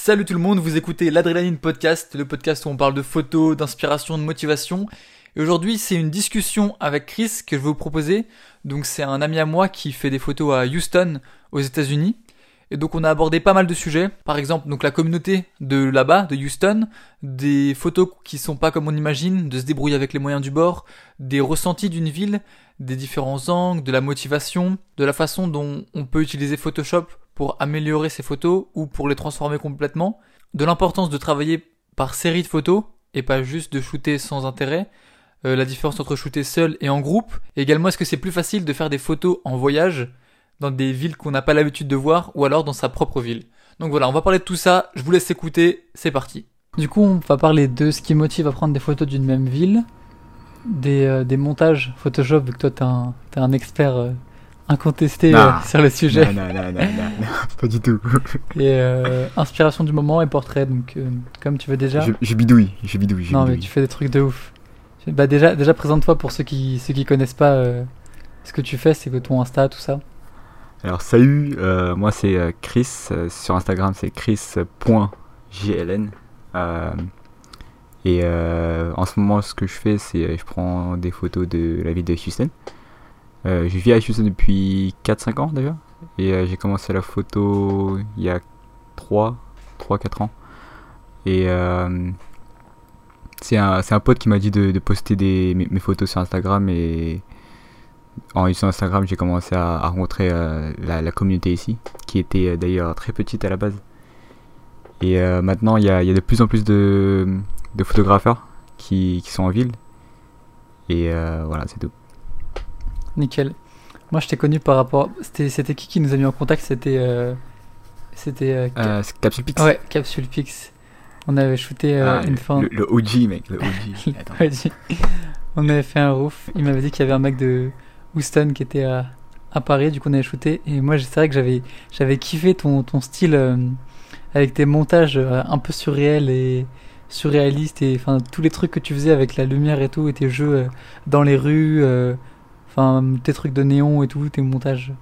Salut tout le monde, vous écoutez l'Adrénaline Podcast, le podcast où on parle de photos, d'inspiration, de motivation. Et aujourd'hui, c'est une discussion avec Chris que je vais vous proposer. Donc, c'est un ami à moi qui fait des photos à Houston, aux États-Unis. Et donc, on a abordé pas mal de sujets. Par exemple, donc la communauté de là-bas, de Houston, des photos qui sont pas comme on imagine, de se débrouiller avec les moyens du bord, des ressentis d'une ville, des différents angles, de la motivation, de la façon dont on peut utiliser Photoshop pour améliorer ses photos ou pour les transformer complètement, de l'importance de travailler par série de photos et pas juste de shooter sans intérêt, euh, la différence entre shooter seul et en groupe, et également est-ce que c'est plus facile de faire des photos en voyage dans des villes qu'on n'a pas l'habitude de voir ou alors dans sa propre ville? Donc voilà, on va parler de tout ça, je vous laisse écouter, c'est parti. Du coup, on va parler de ce qui motive à prendre des photos d'une même ville, des, euh, des montages Photoshop, vu que toi t'es un, t'es un expert euh, incontesté Non. euh, sur le sujet. Non, non, non, non, pas du tout. Et euh, inspiration du moment et portrait, donc euh, comme tu veux déjà. Je, je bidouille, je bidouille, je non mais tu fais des trucs de ouf. Bah déjà, déjà présente-toi pour ceux qui ceux qui connaissent pas euh, ce que tu fais, c'est que ton Insta, tout ça. Alors, salut, moi c'est Chris, sur Instagram c'est chris.gln. Euh, et en ce moment, ce que je fais, c'est je prends des photos de la ville de Houston. Euh, je vis à Houston depuis 4-5 ans déjà. Et euh, j'ai commencé la photo il y a 3, 3-4 ans. Et euh, c'est un, un pote qui m'a dit de, poster des, mes, photos sur Instagram. Et en utilisant Instagram, j'ai commencé à, rencontrer la, communauté ici, qui était d'ailleurs très petite à la base. Et maintenant, il y y a de plus en plus de, de photographeurs qui, qui sont en ville. Et voilà, c'est tout. Nickel. Moi, je t'ai connu par rapport. C'était c'était qui qui nous a mis en contact? C'était euh, c'était euh, Euh, Capsule Pix. ouais Capsule Pix. On avait shooté Ah, une fois. le, le OG, mec, le OG. Attends. On avait fait un roof. Il m'avait dit qu'il y avait un mec de Houston qui était à, à Paris. Du coup, on avait shooté. Et moi, c'est vrai que j'avais j'avais kiffé ton, ton style avec tes montages un peu surréels et surréalistes. Et enfin, tous les trucs que tu faisais avec la lumière et tout. Et tes jeux dans les rues. Euh, Enfin, tes trucs de néon et tout. Tes montages.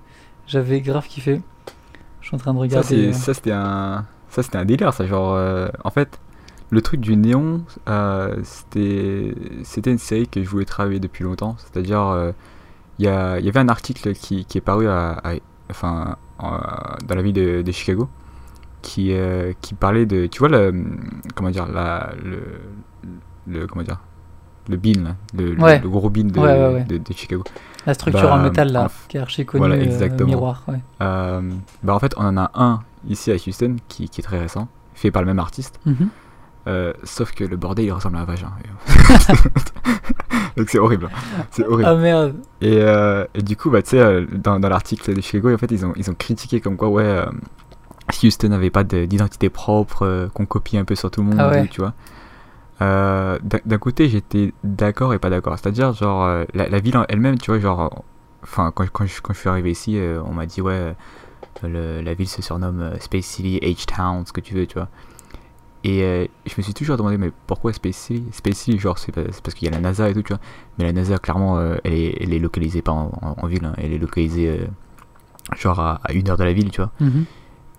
J'avais grave kiffé. Je suis en train de regarder. euh, ça, c'était un, ça, c'était un délire, ça. Genre, euh, en fait, le truc du néon, euh, c'était, c'était une série que je voulais travailler depuis longtemps. C'est-à-dire, euh, il y, a- il y avait un article qui, qui est paru à, à- enfin, en- dans la ville de, de Chicago, qui, euh, qui parlait de, tu vois, le, comment dire, la, le, le, comment dire, le bin, là, le, le- Ouais. le gros bin de, Ouais, ouais, ouais. de, de Chicago. la structure bah, en métal là, en qui est archi connue. voilà, euh, exactement. miroir. Euh, bah en fait, on en a un ici à Houston qui, qui est très récent, fait par le même artiste. Mhm. Euh, sauf que le bordel il ressemble à un vagin. Donc c'est horrible. C'est horrible. Ah merde. Et, euh, et du coup, bah, tu sais, dans, dans l'article de Chicago, en fait, ils ont, ils ont critiqué comme quoi, ouais, euh, Houston n'avait pas de- d'identité propre, qu'on copie un peu sur tout le monde, Ah ouais. tu vois. Euh, D'un côté, j'étais d'accord et pas d'accord. C'est-à-dire, genre, euh, la, ville elle-même, tu vois, genre, enfin, quand, je, suis arrivé ici, euh, on m'a dit, ouais, la ville se surnomme Space City, H-Town, ce que tu veux, tu vois. Et je me suis toujours demandé, mais pourquoi Space City? Space City, genre, c'est parce qu'il y a la NASA et tout, tu vois. Mais la NASA, clairement, elle, est, localisée pas en, ville, hein. elle est localisée, genre, à, une heure de la ville, tu vois. Mhm.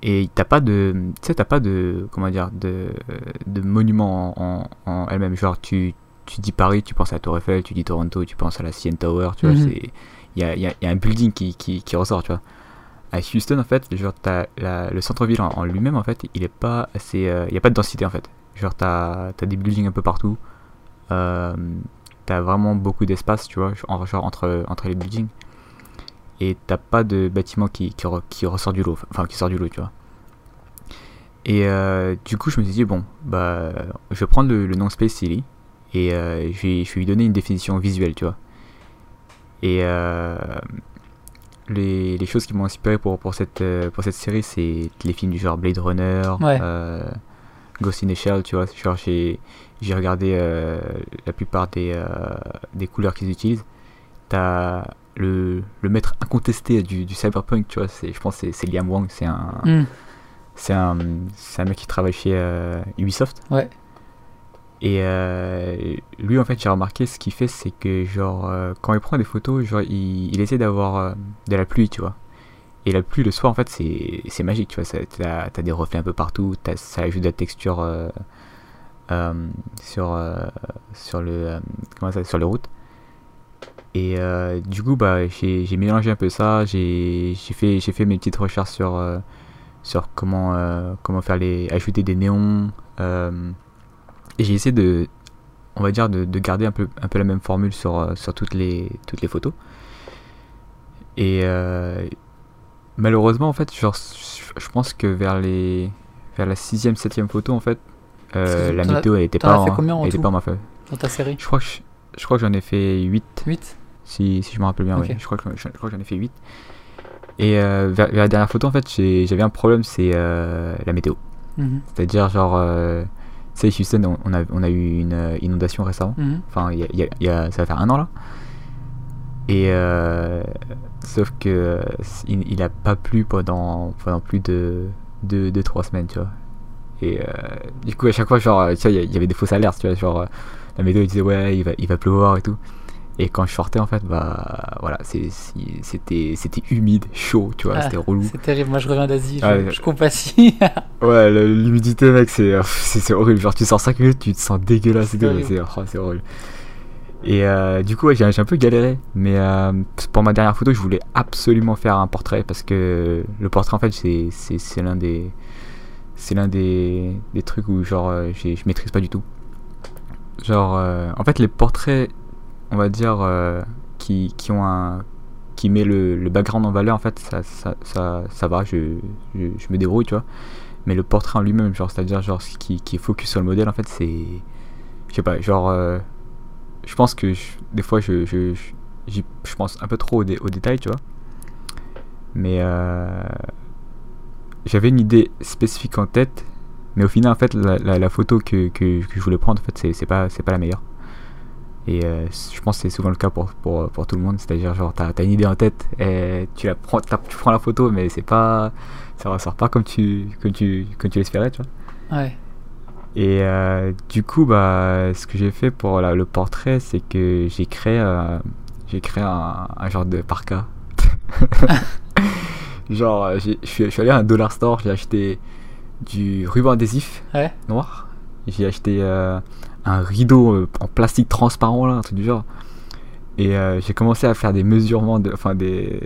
Et t'as pas de, tu sais, t'as pas de, comment dire, de, de monument en, en, en elle-même. Genre, tu, tu dis Paris, tu penses à la Tour Eiffel, tu dis Toronto, tu penses à la CN Tower, tu vois. C'est Il y a, y, a, y a un building qui, qui, qui ressort, tu vois. À Houston, en fait, genre, t'as le centre-ville en, en lui-même, en fait, il est pas assez, euh, y a pas de densité, en fait. Genre, t'as as des buildings un peu partout. Euh, t'as vraiment beaucoup d'espace, tu vois, en- genre, entre, entre les buildings et t'as pas de bâtiment qui, qui, re- qui ressort du lot, enfin qui sort du lot, tu vois. Et euh, du coup, je me suis dit, bon, bah, je vais prendre le, le nom Space City et euh, je, vais, je vais lui donner une définition visuelle, tu vois. Et euh, les, les choses qui m'ont inspiré pour, pour, cette, pour cette série, c'est les films du genre Blade Runner, Ouais. Ghost in the Shell, tu vois. Genre, j'ai j'ai regardé la plupart des, des couleurs qu'ils utilisent. T'as le, le maître incontesté du, du cyberpunk, tu vois, je pense que c'est- Liam Wang, c'est un, Mhm. c'est un, un mec qui travaille chez euh, Ubisoft. Ouais. Et euh, lui, en fait, j'ai remarqué ce qu'il fait, c'est que, genre, euh, quand il prend des photos, genre, il, il essaie d'avoir de la pluie, tu vois. et la pluie le soir, en fait, c'est c'est magique, tu vois. T'as as des reflets un peu partout, ça ajoute de la texture euh, euh, sur, euh, sur, le, comment ça, sur les routes. Et euh, du coup, bah, j'ai mélangé un peu ça. J'ai fait, mes petites recherches sur, euh, sur comment, euh, comment faire les, ajouter des néons. et j'ai essayé de, on va dire, de, de garder un peu, un peu la même formule sur, sur toutes, les, toutes les photos. Et malheureusement, en fait, genre, je pense que vers, les, vers la sixième, septième photo, en fait, la météo elle était t'en pas, en- en était en ma faveur. Dans ta série? Je crois que je, je crois que j'en ai fait 8 8 si, si je me rappelle bien, Ok. ouais. Je crois que, j'en ai fait 8. Et euh, vers, vers la dernière photo, en fait, j'avais un problème, c'est euh, la météo. Mhm. C'est-à-dire, genre, euh, tu sais, Houston, on, on a, on a eu une euh, inondation récemment. Mhm. Enfin, y a- y a- il y a- ça va faire un an là. Et sauf que il, il a pas plu pendant, pendant plus de 2-3 semaines, tu vois. Et du coup, à chaque fois, genre, tu vois, il y avait des fausses alertes, tu vois, genre, la météo il disait ouais, il va, il va pleuvoir et tout. Et quand je sortais, en fait, bah voilà, c'était c'était humide, chaud, tu vois, Ah, c'était relou. C'est terrible, moi je reviens d'Asie, je, Ah je compatis. Ouais, l'humidité, mec, c'est euh, c'est horrible. Genre, tu sors 5 minutes, tu te sens dégueulasse C'est horrible. Oh, c'est horrible. Et euh, du coup, ouais, j'ai un peu galéré. Mais euh, pour ma dernière photo, je voulais absolument faire un portrait parce que le portrait, en fait, c'est- c'est c'est l'un des. C'est l'un des, des trucs où, genre, euh, je maîtrise pas du tout. Genre, euh, en fait, les portraits, on va dire, euh, qui, qui ont un. qui met le, le background en valeur, en fait, ça, ça, ça, ça va, je, je, me débrouille, tu vois. Mais le portrait en lui-même, genre, c'est-à-dire, genre, qui, qui est focus sur le modèle, en fait, c'est. Je sais pas, genre. euh, je pense que des fois, je, je, je, pense un peu trop aux, dé- détails, tu vois. Mais. euh, j'avais une idée spécifique en tête, mais au final, en fait, la, photo que, que, je voulais prendre, en fait, c'est, pas, pas la meilleure. Et euh, je pense que c'est souvent le cas pour, pour, pour tout le monde, c'est-à-dire, genre, t'as, t'as une idée en tête, et tu, la prends, tu prends la photo, mais c'est pas. ça ressort pas comme tu, comme tu, comme tu l'espérais, tu vois. ouais. Et euh, du coup, bah, ce que j'ai fait pour la- le portrait, c'est que j'ai créé, euh, j'ai créé un, un genre de parka. genre, je suis je suis allé à un dollar store, j'ai acheté du ruban adhésif Ouais. noir. J'ai acheté euh, un rideau euh, en plastique transparent, là, un truc du genre. Et euh, j'ai commencé à faire des mesurements, de, enfin des.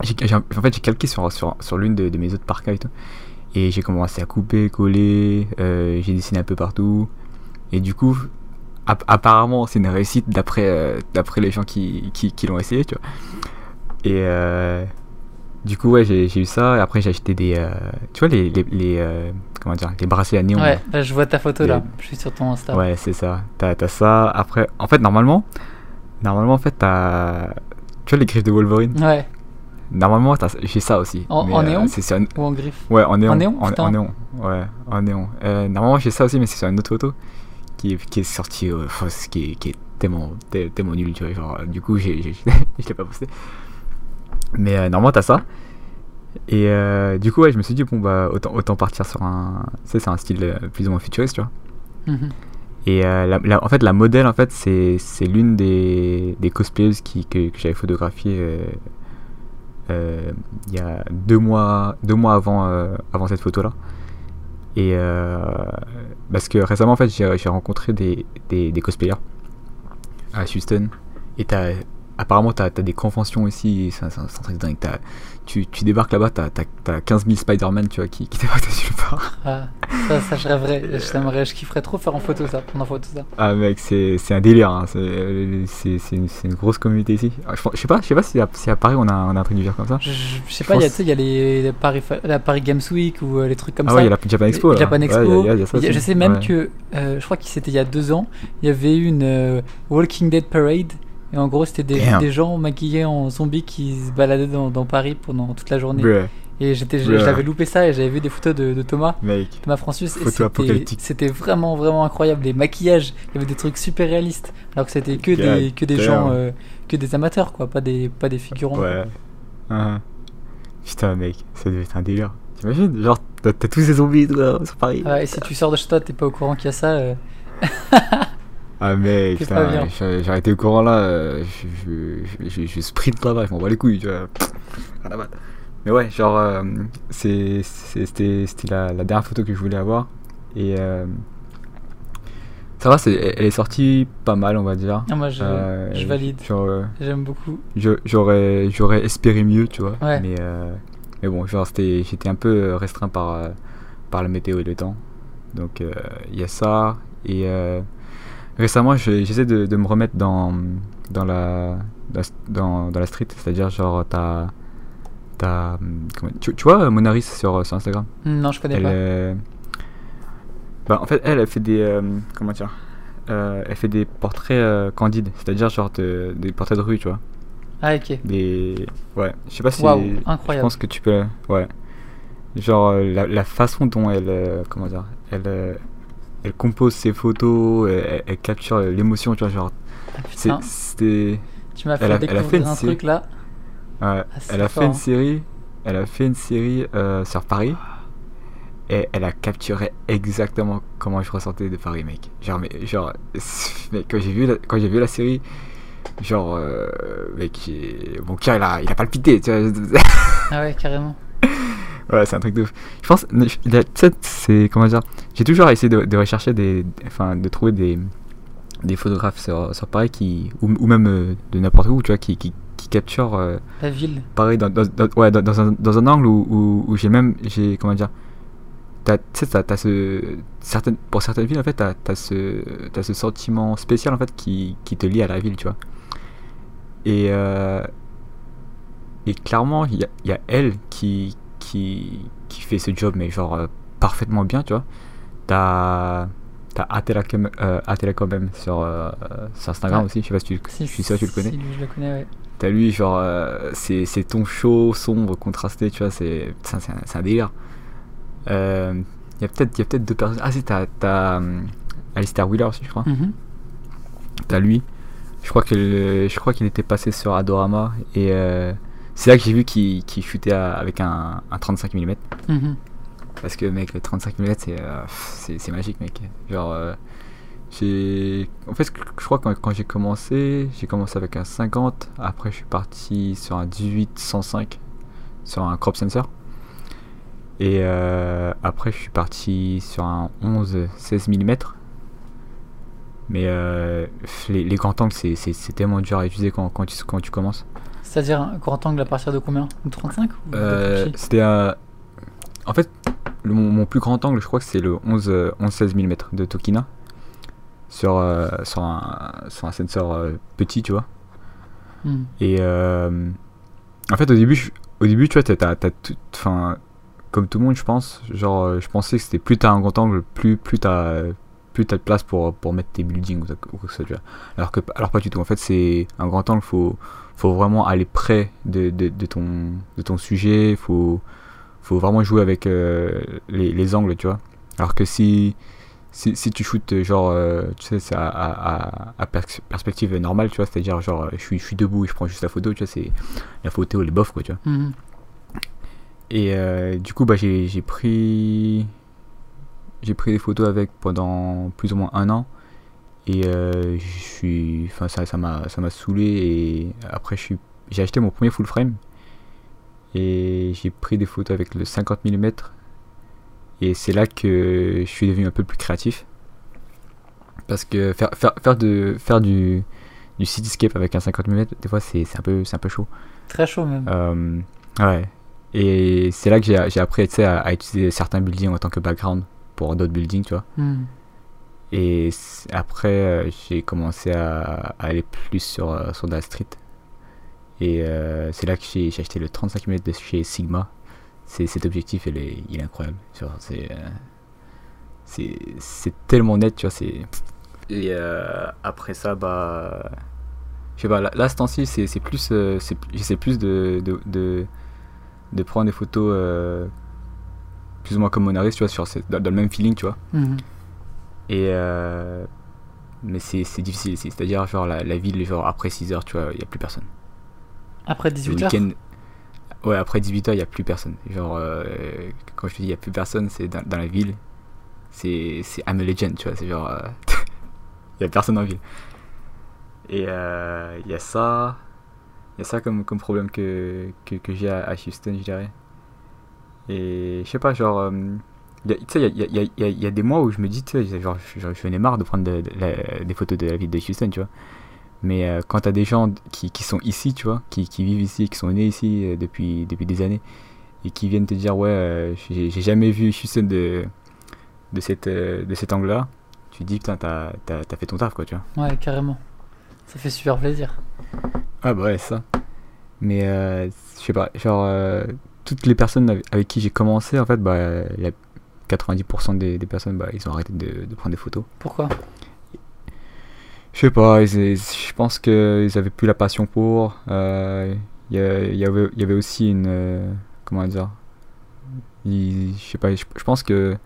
en fait, j'ai calqué sur, sur, sur l'une de, mes autres parkas et tout. Et j'ai commencé à couper, coller, j'ai dessiné un peu partout. Et du coup, app- apparemment, c'est une réussite d'après d'après les gens qui, qui, qui l'ont essayé, tu vois. Et du coup, ouais, j'ai eu ça. Et après, j'ai acheté des. euh, tu vois, les. les, les, euh, comment dire Les bracelets à néon. Ouais, là je vois ta photo là, je suis sur ton Insta. Ouais, c'est ça. T'as t'as ça. Après, en fait, normalement, normalement, en fait, t'as. Tu vois les griffes de Wolverine? Ouais. Normalement, t'as- j'ai ça aussi. En- mais, en euh, néon? C'est sur une- Ou en griffe? Ouais, en néon. En néon, En, en néon. Ouais, en néon. Normalement, j'ai ça aussi, mais c'est sur une autre photo qui est, qui est sortie, qui est, qui est tellement, te- tellement nul, tu vois. Genre, du coup, j'ai, j'ai- je l'ai pas posté. Mais euh, normalement, t'as ça. Et euh, du coup, ouais, je me suis dit, bon, bah, autant, autant partir sur un. Tu sais, c'est un style euh, plus ou moins futuriste, tu vois. Mhm. Et euh, la- la- en fait, la modèle, en fait, c'est, l'une des, des cosplayeuses qui, que, que j'avais photographiée il y a deux mois, deux mois avant, avant cette photo-là. Et parce que récemment, en fait, j'ai, j'ai rencontré des, des, des cosplayers à Houston. Et t'as, apparemment, t'as, t'as des conventions aussi. C'est, un- truc dingue. Tu, tu débarques là-bas, t'as, t'as 15 000 Spider-Man tu vois, qui, qui débarquent dessus le part. Ah, ça, ça je rêverais, je t'aimerais, je kifferais trop faire en photo ça, prendre en photo ça. Ah mec, c'est un délire, hein. c'est une, grosse communauté ici. Ah, Je, pense- je sais pas, je sais pas si à, si à Paris on a, on a un truc du genre comme ça. Je, sais pas, il y a, tu sais, il y a les, les Paris, la Paris Games Week ou euh, les trucs comme ah ça. ouais, il y a la Japan Expo. Là. Japan Expo. il y a- y ça je sais même Ouais. que, euh, je crois que c'était il y a deux ans, il y avait eu une euh, Walking Dead Parade. Et en gros, c'était des, gens maquillés en zombies qui se baladaient dans, dans Paris pendant toute la journée. Et j'avais loupé ça et j'avais vu des photos de, de Thomas, mec. Thomas Photo c'était- vraiment, vraiment incroyable. Les maquillages, il y avait des trucs super réalistes. Alors que c'était que God des, que des damn. gens, euh, que des amateurs, quoi, pas des, pas des figurants. Ouais. Ah. Putain, mec, ça devait être un délire. T'imagines Genre, t'as tous ces zombies sur Paris. Ouais, et si tu sors de chez toi, t'es pas au courant qu'il y a ça. euh, Ah, mec, C'est pas bien. putain, j'a- j'aurais été au courant là, je, je, je, je, sprint là-bas, je m'en bats les couilles, tu vois. Mais ouais, genre, euh, c'était la, la dernière photo que je voulais avoir. Et euh, ça va, elle est sortie pas mal, on va dire. Ah, moi, je, Euh, je valide. J'aime beaucoup. j'aurais espéré mieux, tu vois. Ouais. Mais, mais bon, genre, j'étais un peu restreint par, par la météo et le temps. Donc, il y a ça. Et euh, récemment, je- j'essaie de, de me remettre dans, dans, la, dans, dans la street. C'est-à-dire, genre, t'as. t'as, comment- Tu, tu vois Monaris sur, sur Instagram? Non, je connais elle, pas. euh, bah, en fait, elle, elle fait des. euh, comment dire Euh, Elle fait des portraits euh, candides. C'est-à-dire, genre, de- des portraits de rue, tu vois. Ah, ok. Des. Ouais, je sais pas si. Waouh, Je incroyable. pense que tu peux. Ouais. Genre, euh, la, la façon dont elle. euh, comment dire Elle. Euh, elle compose ses photos, elle, elle capture l'émotion, tu vois, genre. Ah, C'était. tu m'as fait elle a- elle a découvrir fait un truc là. Ouais, c'est elle a fort, fait une série. Elle a fait une série euh, sur Paris. Et elle a capturé exactement comment je ressentais de Paris, mec. Genre, mais, genre, mec, quand j'ai vu la, quand j'ai vu la série, genre, euh, mec, mon cœur il a, il a palpité, tu vois. Ah ouais, carrément. Ouais, c'est un truc de ouf. Je pense, c'est comment dire. J'ai toujours essayé de, de rechercher des, enfin, de trouver des, des photographes sur, sur Paris qui, ou, ou même euh, de n'importe où, tu vois, qui, qui, qui capturent euh, La ville. Paris dans, dans, dans- ouais, dans, un, dans un angle où, où, où j'ai même, j'ai comment dire. Tu sais, t'as, ce, certaines, pour certaines villes en fait, t'as, t'as ce, t'as ce sentiment spécial en fait qui, qui te lie à la ville, tu vois. Et euh, et clairement, il y a, y a elle qui, qui, qui fait ce job, mais genre euh, parfaitement bien, tu vois. T'as, t'as Atela, quand même- euh, quand même sur, euh, sur Instagram Ouais. aussi, je sais pas si tu, Si, je suis sûr que tu le connais. si, lui, je le connais, ouais. T'as lui, genre, euh, c'est ton chaud, sombre, contrasté, tu vois, c'est un, un délire. Il y a peut-être peut-être deux personnes. Ah, si, t'as hum, Alistair Wheeler aussi, je crois. Mhm. T'as lui. Je crois qu'il était passé sur Adorama et c'est là que j'ai vu qu'il shootait à- avec un, un 35 mm. Mhm. Parce que mec, le 35 mm c'est euh, c'est magique mec. Genre euh, j'ai en fait je crois que quand, quand j'ai commencé, j'ai commencé avec un 50, après je suis parti sur un 18 105 sur un crop sensor. Et euh, après je suis parti sur un 11 16 mm. Mais euh, les, les grands angles c'est tellement dur à utiliser quand, quand, tu, quand tu commences. C'est-à-dire un grand angle à partir de combien De 35 ou de Euh, C'était un. En fait, le- mon, mon plus grand angle, je crois que c'est le 11, euh, 11-16 mm de Tokina. Sur, euh, sur, un, sur un sensor euh, petit, tu vois. Mhm. Et en fait, au début, je- au début tu vois, t'as, tout. Enfin, comme tout le monde, je pense, genre, je pensais que c'était plus t'as un grand angle, plus, plus t'as. Plus t'as de place pour, pour mettre tes buildings ou, quoi que ce soit. Alors, que, alors pas du tout. En fait, c'est un grand angle, faut, faut vraiment aller près de, de, de ton, de ton sujet, faut, faut vraiment jouer avec euh, les, les angles, tu vois. Alors que si, si, si tu shootes, genre, euh, tu sais, c'est à, à, à- à pers- perspective normale, tu vois, c'est-à-dire, genre, je suis, je suis debout et je prends juste la photo, tu vois, c'est la photo, elle est bof, quoi, tu vois. Mhm. Et euh, du coup, bah, j'ai pris. J'ai pris des photos avec pendant plus ou moins un an. Et euh, je suis. Enfin, ça ça m'a ça m'a saoulé. Et après, je suis j'ai acheté mon premier full frame. Et j'ai pris des photos avec le 50 mm. Et c'est là que je suis devenu un peu plus créatif. Parce que faire, faire, faire, de, faire du, du cityscape avec un 50 mm, des fois, c'est un, peu- c'est un peu chaud. Très chaud même. Euh, ouais. Et c'est là que j'ai appris à, à utiliser certains buildings en tant que background pour d'autres buildings, tu vois. Mhm. Et après, euh, j'ai commencé à, aller plus sur, euh, sur street. Et euh, c'est là que j'ai acheté le 35 mm de chez Sigma. C'est cet objectif, il est, il est incroyable. C'est c'est c'est tellement net, tu vois. c'est- Et après ça, bah. Je sais pas, là, là ce temps-ci, c'est plus. euh, J'essaie plus de, de, de, prendre des photos plus ou moins comme Monaris, tu vois, sur, dans le même feeling, tu vois. Mhm. Et euh, mais c'est difficile ici. C'est-à-dire, genre, la, la ville, genre, après 6h, tu vois, il n'y a plus personne. Après Le 18h week-end. Ouais, après 18h, il n'y a plus personne. Genre, euh, quand je te dis il n'y a plus personne, c'est dans, dans la ville. C'est c'est I'm a legend, tu vois. C'est genre. Il n'y a personne en ville. Et euh, il y a ça. Il y a ça comme, comme problème que, que, que j'ai à, à Houston, je dirais. Et je sais pas, genre. euh, tu sais, il y a, y, a, y, a, y a des mois où je me dis, tu sais, genre, je, venais marre de prendre de- de la- des photos de la ville de Houston, tu vois. Mais euh, quand t'as des gens qui, qui sont ici, tu vois, qui, qui vivent ici, qui sont nés ici euh, depuis, depuis des années, et qui viennent te dire, ouais, euh, j'ai jamais vu Houston de, de, cette, euh, de cet angle-là, tu te dis, putain, t'as t'as- t'as fait ton taf, quoi, tu vois. Ouais, carrément. Ça fait super plaisir. Ah bah ouais, ça. Mais je sais pas, genre toutes les personnes avec, qui j'ai commencé, en fait, bah, il y a 90% des, des personnes, bah, ils ont arrêté de, de prendre des photos. Pourquoi? Je sais pas, je pense qu'ils avaient plus la passion pour. euh, Il y, avait, il y avait aussi une. euh, comment dire Je sais pas, je, pense que.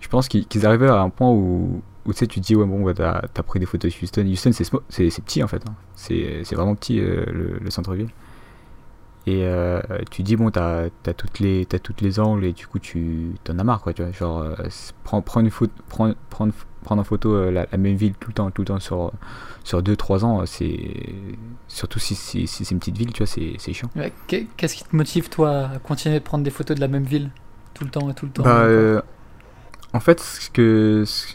Je pense qu'ils arrivaient à un point où, où tu sais, tu te dis, ouais, bon, bah, t'as t'as pris des photos de Houston. Houston, c'est petit en fait. hein. C'est c'est vraiment petit euh, le, le centre-ville. Et euh, tu dis, bon, t'as as toutes, les- t'as toutes les angles et du coup, tu t'en as marre, quoi. Tu vois, genre, euh, prends, prends une photo, prends, prendre, prendre en photo euh, la, la même ville tout le temps, tout le temps sur, sur 2-3 ans, euh, c'est. Surtout si, si, si c'est une petite ville, tu vois, c'est c'est chiant. Ouais, Qu'est-ce qui te motive, toi, à continuer de prendre des photos de la même ville Tout le temps et tout le temps? Bah, en fait, ce que. ce-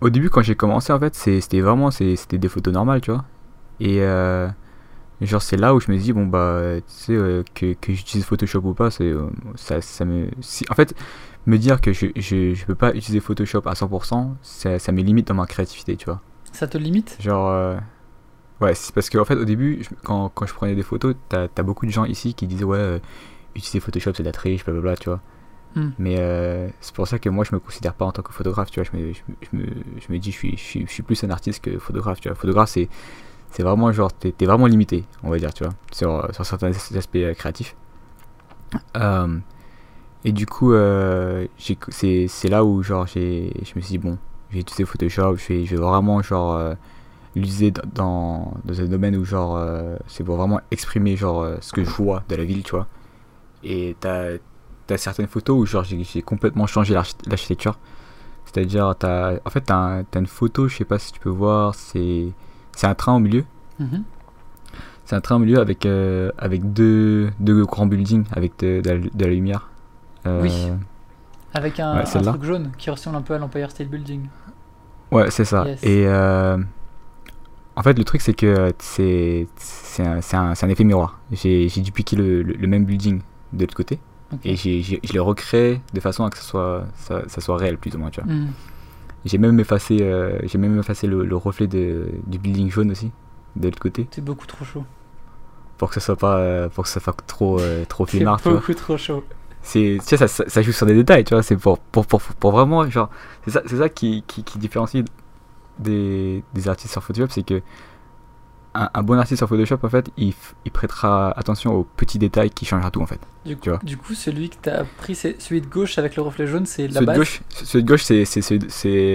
Au début, quand j'ai commencé, en fait, c'était vraiment. C'était des photos normales, tu vois. Et. Genre, c'est là où je me dis, bon, bah, tu sais, euh, que, que j'utilise Photoshop ou pas, c'est. euh, ça, ça me. si- en fait, me dire que je, je, je peux pas utiliser Photoshop à 100%, ça, ça me limite dans ma créativité, tu vois. Ça te limite? Genre. euh, Ouais, c'est parce qu'en fait, au début, je- quand, quand je prenais des photos, t'as as beaucoup de gens ici qui disaient, ouais, utiliser Photoshop, c'est de la triche, blablabla, tu vois. Hmm. Mais c'est pour ça que moi, je me considère pas en tant que photographe, tu vois. Je me, je, me- je me, je me dis, je suis, je, suis, je suis plus un artiste que photographe, tu vois. Photographe, c'est c'est vraiment genre, t'es es vraiment limité, on va dire, tu vois, sur, sur certains aspects euh, créatifs. Euh, et du coup, euh, j'ai- c'est là où, genre, j'ai je me suis dit, bon, je vais utiliser Photoshop, je vais, je vais vraiment, genre, euh, dans, dans, un domaine où, genre, euh, c'est pour vraiment exprimer, genre, euh, ce que je vois de la ville, tu vois. Et t'as t'as certaines photos où, genre, j'ai j'ai complètement changé l'archi- l'architecture. C'est-à-dire, t'as, en fait, t'as t'as une photo, je sais pas si tu peux voir, c'est c'est un train au milieu. Mhm. C'est un train au milieu avec, euh, avec deux, deux grands buildings avec de, de la, de la lumière. Euh, Oui. Avec un, Ouais, un truc jaune qui ressemble un peu à l'Empire State Building. Ouais, c'est ça. Yes. Et euh, en fait, le truc, c'est que c'est un, un, un effet miroir. J'ai dupliqué le, le, le même building de l'autre côté et je l'ai recréé de façon à que ça soit, ça, ça soit réel, plus ou moins. tu vois. Mhm. J'ai même effacé, euh, j'ai même effacé le, le reflet de, du building jaune aussi, de l'autre côté, C'est beaucoup trop chaud. pour que ça soit pas, euh, pour que ça soit trop, euh, trop C'est beaucoup trop chaud. c'est tu sais, ça, ça, ça joue sur des détails tu vois c'est pour, pour, pour, pour vraiment genre c'est ça, c'est ça qui, qui, qui différencie des, des artistes sur Photoshop c'est que un, un bon artiste sur Photoshop en fait il, prêtera attention aux petits détails qui changera tout en fait Du coup, Tu vois. du coup, celui que t'as pris, c'est celui de gauche avec le reflet jaune, c'est la celui de base. gauche celui de gauche c'est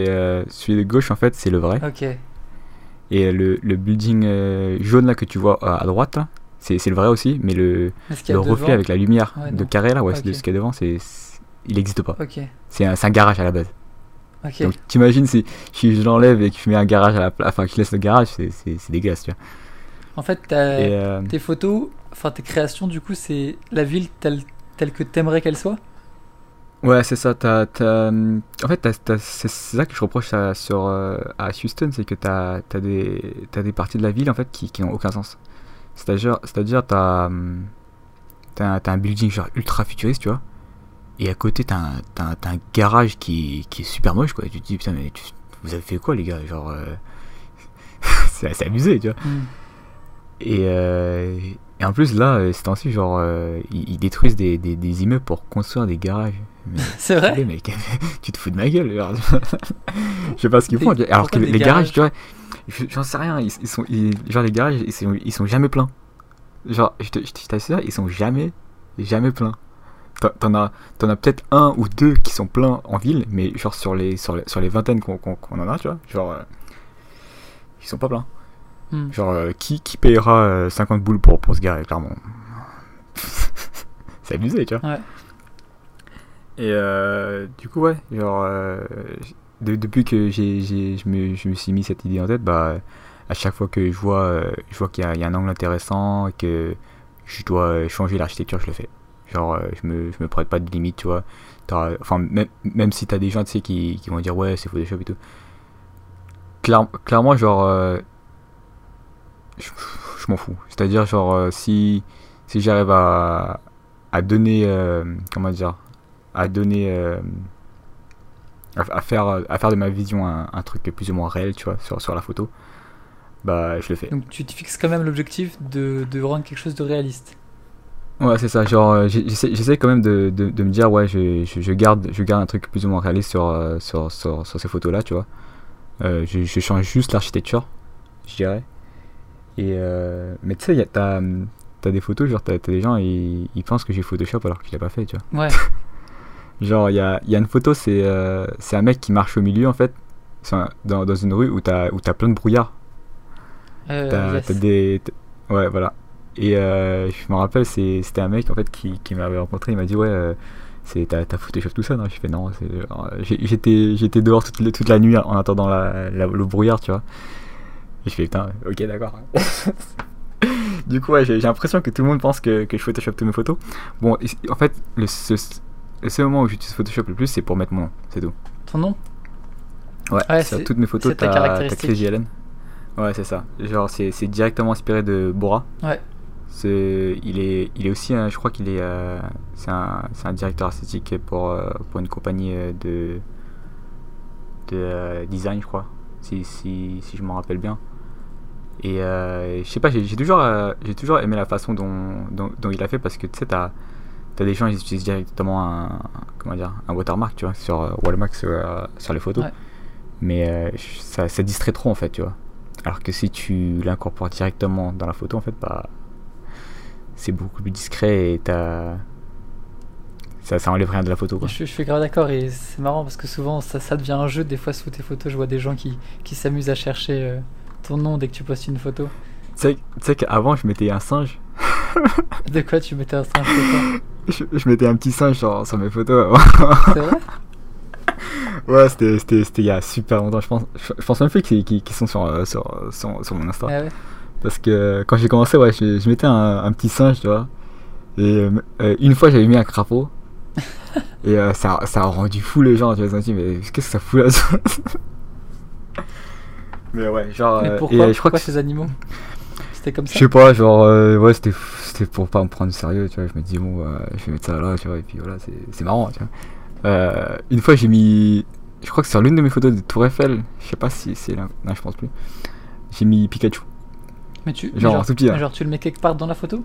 euh, celui de gauche en fait c'est le vrai Ok. et le, le building euh, jaune là que tu vois à, à droite c'est le vrai aussi mais le, reflet avec la lumière Ouais, de carré là ouais c'est Ok. de ce qu'il y a devant c'est il existe pas Ok. c'est un, c'est un garage à la base Donc t'imagines si, si je l'enlève et que je mets un garage à la place, enfin que je laisse le garage, c'est, dégueulasse, tu vois. En fait, euh, tes photos, enfin tes créations, du coup, c'est la ville telle, telle que t'aimerais qu'elle soit? ouais, c'est ça. Hum, en fait, c'est, ça que je reproche à, sur, euh, à Houston, c'est que t'as, t'as, des, des parties de la ville en fait qui, qui n'ont aucun sens. C'est-à-dire, c'est-à-dire t'as, hum, un building genre ultra futuriste, tu vois. Et à côté, t'as un, garage qui, qui est super moche, quoi. Et tu te dis, putain, mais tu- vous avez fait quoi, les gars? Genre, euh, c'est, c'est abusé, tu vois. Et, euh, et en plus, là, euh, ces temps-ci, genre, euh, ils, détruisent des, des, des immeubles pour construire des garages. C'est vrai? tu te fous de ma gueule. genre. je sais pas ce qu'ils font. Alors que les, garages? garages, tu vois, je- j'en sais rien. Ils, ils sont, ils- genre, les garages, ils sont, ils sont jamais pleins. Genre, je t'assure, ils sont jamais, jamais pleins. T'en- as, t'en as peut-être un ou deux qui sont pleins en ville, mais genre sur les, sur les, sur les vingtaines qu'on en a, tu vois, genre, euh, ils sont pas pleins. Hmm. Genre, euh, qui, qui payera euh, 50 boules pour, pour se garer, clairement? C'est abusé, tu vois. Ouais. Et euh, du coup, ouais, genre, euh, de- depuis que j'ai, j'ai- je, me, je me suis mis cette idée en tête, bah, à chaque fois que je vois, euh, je vois qu'il y, a- il y a un angle intéressant et que je dois changer l'architecture, je le fais. Genre, euh, je me, je me prête pas de limite, tu vois. Enfin, même, même si t'as des gens, tu sais, qui, qui vont dire ouais, c'est Photoshop et tout. Claire- clairement, genre, euh, je, m'en fous. C'est-à-dire, genre, euh, si, si j'arrive à, à donner, comment dire, à donner, à, à faire, à faire de ma vision un, un truc plus ou moins réel, tu vois, sur, sur la photo, bah, je le fais. Donc tu te fixes quand même l'objectif de, de rendre quelque chose de réaliste. Ouais, c'est ça. Genre, euh, j'essaie quand même de, de, de me dire, ouais, je, je, je garde, je garde un truc plus ou moins réaliste sur, euh, sur, sur, sur ces photos-là, tu vois. Euh, je, je change juste l'architecture, je dirais. Et euh, mais tu sais, t'as as des photos, genre, t'as des gens, ils, ils pensent que j'ai Photoshop alors que je l'ai pas fait, tu vois. Ouais. Genre, il y a, y a une photo, c'est c'est un mec qui marche au milieu, en fait, un- dans, dans une rue où t'as où t'as plein de brouillard. Euh, T'as yes. des. Ouais, voilà. Et euh, je me rappelle, c'était un mec en fait qui, qui m'avait rencontré. Il m'a dit Ouais, euh, c'est t'as Photoshop tout ça Non, je fais Non, j'ai- j'étais j'étais dehors toute, la- toute la nuit en attendant la, la- le brouillard, tu vois. Et je fais Putain, ok, d'accord. du coup, ouais, j'ai l'impression que tout le monde pense que, que je Photoshop toutes mes photos. Bon, en fait, le, ce, le seul moment où j'utilise Photoshop le plus, c'est pour mettre mon nom, c'est tout. Ton nom? Ouais, Ouais, sur c'est- toutes mes photos, t'as JLN. Ouais, c'est ça. Genre, c'est directement inspiré de Bora. Ouais. Il est, il est aussi, je crois qu'il est, euh, c'est un, directeur artistique pour, euh, pour une compagnie euh, de, de design, je crois, si, si, si je m'en rappelle bien. Et je sais pas, j'ai toujours, j'ai toujours aimé la façon dont, dont, dont il a fait parce que tu sais, t'as, t'as des gens ils utilisent directement un, comment dire, un watermark, tu vois, sur watermark sur, sur les photos. Ouais. Mais ça, ça distrait trop en fait, tu vois. Alors que si tu l'incorpores directement dans la photo, en fait, bah, c'est beaucoup plus discret et t'as. Ça, ça enlève rien de la photo, quoi. Je, je suis grave d'accord et c'est marrant parce que souvent ça, ça devient un jeu. Des fois sous tes photos, je vois des gens qui, qui s'amusent à chercher euh, ton nom dès que tu postes une photo. Tu sais, qu'avant, je mettais un singe. De quoi tu mettais un singe Je, je mettais un petit singe sur, sur mes photos. quoi C'est vrai? Ouais, c'était, il y a super longtemps. Je pense, je, je pense même plus qu'ils, qu'ils sont sur, euh, sur, sur, sur mon Insta. Ah ouais? Parce que quand j'ai commencé, ouais, je, je mettais un, un petit singe, tu vois. Et euh, une fois, j'avais mis un crapaud. et euh, ça, ça a rendu fou les gens. Tu vois, ils se sont dit, mais qu'est-ce que ça fout là Mais ouais, genre. Mais euh, pourquoi, et je crois pourquoi que ces animaux? C'était comme Je ça? sais pas, genre, euh, ouais, c'était, c'était pour pas me prendre au sérieux, tu vois. Je me dis, bon, je vais mettre ça là, tu vois, et puis voilà, c'est, c'est marrant, tu vois. Une fois, j'ai mis, je crois que sur l'une de mes photos de Tour Eiffel, je sais pas si c'est là, non, je pense plus, j'ai mis Pikachu. Mais tu, mais Genre, genre, tout petit, hein. mais genre, tu le mets quelque part dans la photo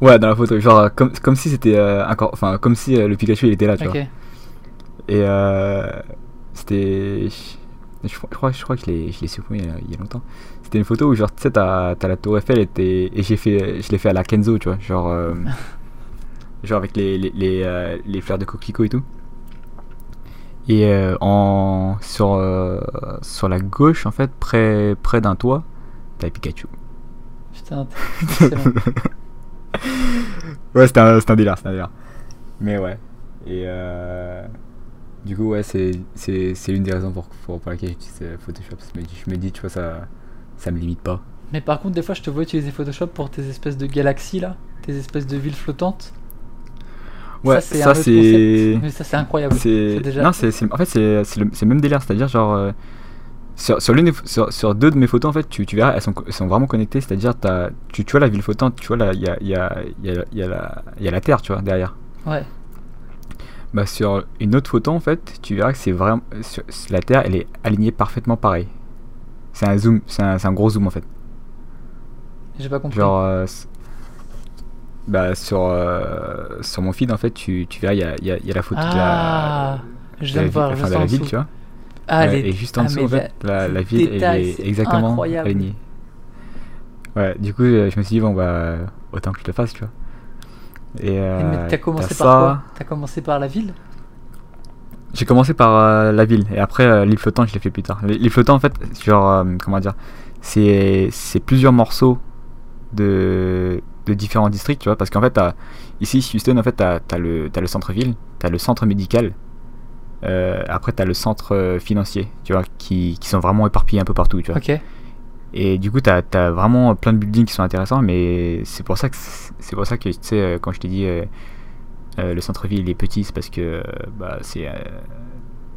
Ouais, dans la photo, genre, euh, comme, comme si c'était euh, encore, enfin, comme si euh, le Pikachu il était là, tu vois. Et euh, c'était. Je, je crois, je crois que je l'ai, supprimé il y, a, il y a longtemps. C'était une photo où, genre, tu sais, t'as, la tour Eiffel et, j'ai fait, je l'ai fait à la Kenzo, tu vois. Genre, euh, genre avec les, les, les, euh, les fleurs de coquelicot et tout. Et euh, en, sur, euh, sur la gauche, en fait, près, près d'un toit, t'as Pikachu. Putain. Ouais, c'était un, un délire, c'était un délire. Mais ouais. Et euh, du coup, ouais, c'est, l'une des raisons pour, pour, pour laquelle j'utilise euh, Photoshop. Je me dis, tu vois, ça, ça me limite pas. Mais par contre, des fois, je te vois utiliser Photoshop pour tes espèces de galaxies là, tes espèces de villes flottantes. Ouais, ça, c'est. ça, c'est incroyable. c'est C'est déjà non c'est en fait c'est le, le même délire c'est à dire genre euh, sur, sur, l'une sur, sur deux de mes photos en fait tu, tu verras elles sont, elles sont vraiment connectées c'est à dire t'as- tu, tu vois la ville flottante tu vois il y a, y, a, y, a, y, a la- y a la terre tu vois derrière. Ouais. bah sur une autre photo en fait tu verras que c'est vraiment sur- la terre elle est alignée parfaitement pareil. C'est un zoom c'est un, c'est un gros zoom en fait. J'ai pas compris. genre euh, bah sur euh, sur mon feed en fait tu, tu verras il y a, y, a, y a la photo de ah, la je de viens de voir enfin, de en la ville tu vois Ah, Ouais, les- et juste en ah, dessous, en fait, la, la ville, détail, est exactement incroyable. alignée. Ouais, du coup, euh, je me suis dit, bon, bah, autant que je le fasse, tu vois. Et euh, mais t'as commencé par ça. quoi T'as commencé par la ville? J'ai commencé par euh, la ville, et après, euh, l'île flottante, je l'ai fait plus tard. L'île flottante, en fait, genre, euh, comment dire, c'est plusieurs morceaux de, de différents districts, tu vois, parce qu'en fait, ici, Houston, en fait, t'as as le, t'as le centre-ville, t'as le centre médical, euh, après, t'as le centre euh, financier, tu vois, qui, qui sont vraiment éparpillés un peu partout, tu vois. Ok. Et du coup, tu as, vraiment plein de buildings qui sont intéressants, mais c'est pour ça que, c'est pour ça que tu sais, euh, quand je t'ai dit euh, euh, le centre-ville est petit, c'est parce que bah, c'est.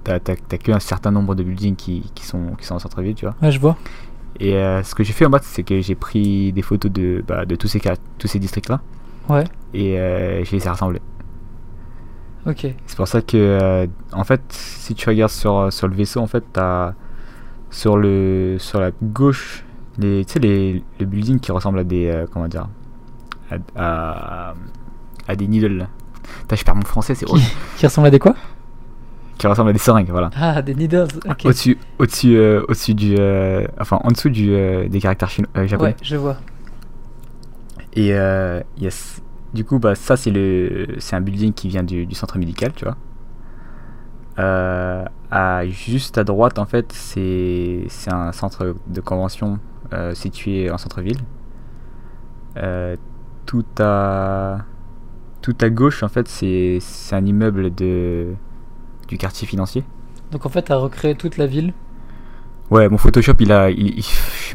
t'as, qu'un certain nombre de buildings qui, qui, sont, qui sont en centre-ville, tu vois. Ouais, je vois. Et ce que j'ai fait en bas, c'est que j'ai pris des photos de, bah, de tous ces, tous ces districts-là. Ouais. Et je les ai rassemblés. Ok. C'est pour ça que, en fait, si tu regardes sur, sur le vaisseau, en fait, t'as sur le sur la gauche les, tu sais, les, le building qui ressemble à des. Euh, comment dire à, à, des needles. Putain, je perds mon français, c'est qui, qui ressemble à des quoi? Qui ressemble à des seringues, voilà. Ah, des needles, ok. Au-dessus, au-dessus, euh, au-dessus du. Euh, enfin, en dessous du, des caractères chinois, japonais. Ouais, je vois. Et yes. Du coup, bah, ça, c'est, le, c'est un building qui vient du, du centre médical, tu vois. à, juste à droite, en fait, c'est, c'est un centre de convention euh, situé en centre-ville. Euh, tout à tout à gauche en fait c'est un immeuble de du quartier financier. Donc en fait tu as recréé toute la ville. Ouais mon Photoshop il a il,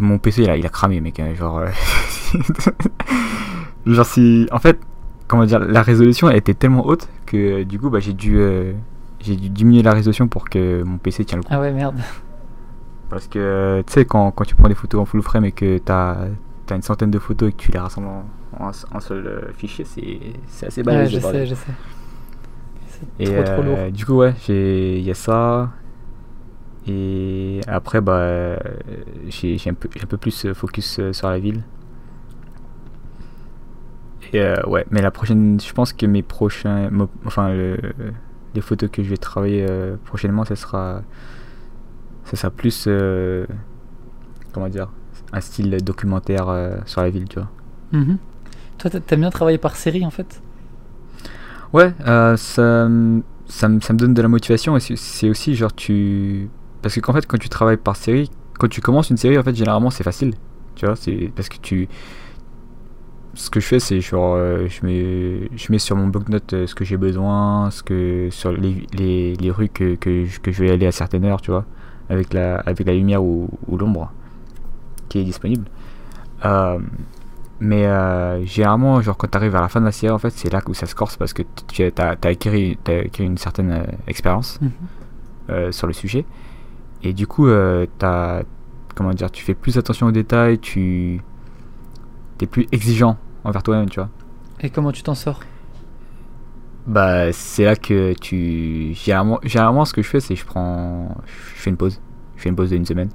mon PC il a, il a cramé mec hein, genre euh, genre si en fait comment dire la résolution était tellement haute que du coup bah j'ai dû j'ai dû diminuer la résolution pour que mon PC tienne le coup. Ah ouais merde. Parce que tu sais, quand, quand, tu prends des photos en full frame et que tu as, as, une centaine de photos et que tu les rassembles en, un seul euh, fichier, c'est assez balèze. Ouais, je sais, je sais. C'est trop, trop lourd. Euh, du coup, ouais, il y a ça. Et après, bah, j'ai un peu, un peu plus focus euh, sur la ville. Et ouais, mais la prochaine, je pense que mes prochains, enfin, les photos que je vais travailler prochainement, ce sera ça sera plus euh, comment dire un style documentaire euh, sur la ville tu vois mhm. toi t'aimes bien travailler par série en fait? Ouais euh, ça, ça, me, ça, me donne de la motivation et c'est aussi genre tu parce que qu'en fait quand tu travailles par série quand tu commences une série en fait généralement c'est facile tu vois c'est parce que tu ce que je fais c'est genre je mets je mets sur mon bloc-notes ce que j'ai besoin ce que sur les, les, les rues que, que, que je vais aller à certaines heures tu vois avec la, avec la lumière ou, l'ombre qui est disponible. Euh, mais euh, généralement, genre quand tu arrives à la fin de la série, en fait, c'est là où ça se corse parce que tu as, as, acquis, une certaine euh, expérience mhm. sur le sujet. Et du coup, as, comment dire, tu fais plus attention aux détails, tu plus exigeant envers toi-même, tu vois. Et comment tu t'en sors? Bah c'est là que tu généralement, généralement ce que je fais c'est je prends je fais une pause. Je fais une pause d'une semaine.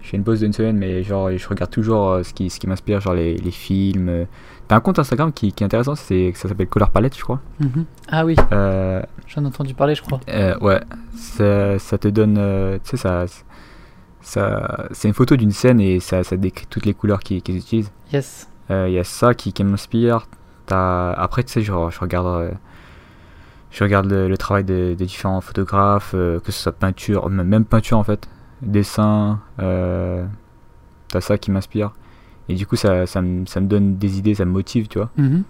Je fais une pause d'une semaine mais genre je regarde toujours euh, ce qui ce qui m'inspire genre les, les films. Euh. t'as un compte Instagram qui, qui est intéressant c'est ça s'appelle Color Palette je crois. Mm-hmm. ah oui. Euh, j'en ai entendu parler je crois. ouais. Ça, ça, te donne tu sais ça ça c'est une photo d'une scène et ça, ça décrit toutes les couleurs qu'ils utilisent yes il y a ça qui, qui m'inspire après, tu sais, je, je regarde, euh, je regarde le, travail des, différents photographes, euh, que ce soit peinture, même peinture en fait, dessin, euh, t'as ça qui m'inspire. Et du coup, ça, ça, me, ça, me, donne des idées, ça me motive, tu vois. Mm-hmm.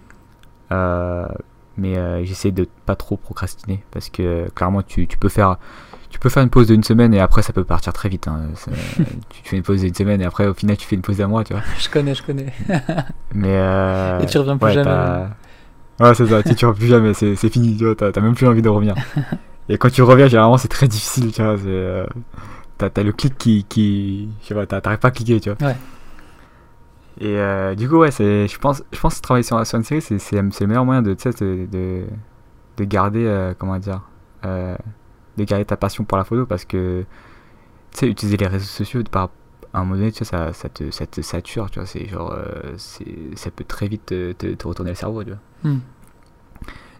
Euh, mais j'essaie de pas trop procrastiner parce que clairement, tu, tu peux faire tu peux faire une pause d'une semaine et après ça peut partir très vite. Hein. tu fais une pause d'une semaine et après au final tu fais une pause d'un mois, tu vois. Je connais, je connais. Mais euh, et tu reviens plus jamais. Ouais, c'est ça. si tu reviens plus jamais, c'est, fini. Tu vois, t'as, même plus envie de revenir. et quand tu reviens, généralement c'est très difficile, tu vois. Euh, t'as, le clic qui, qui, je sais pas, t'arrives pas à cliquer, tu vois. Ouais. Et euh, du coup, ouais, c'est, je pense, je pense que travailler sur, sur une série, c'est, c'est, le meilleur moyen de, de, de, de garder, comment dire de garder ta passion pour la photo parce que tu sais utiliser les réseaux sociaux par à un moment donné tu sais, ça, ça, te, ça te sature tu vois c'est genre euh, ça peut très vite te, te, retourner le cerveau tu vois hmm.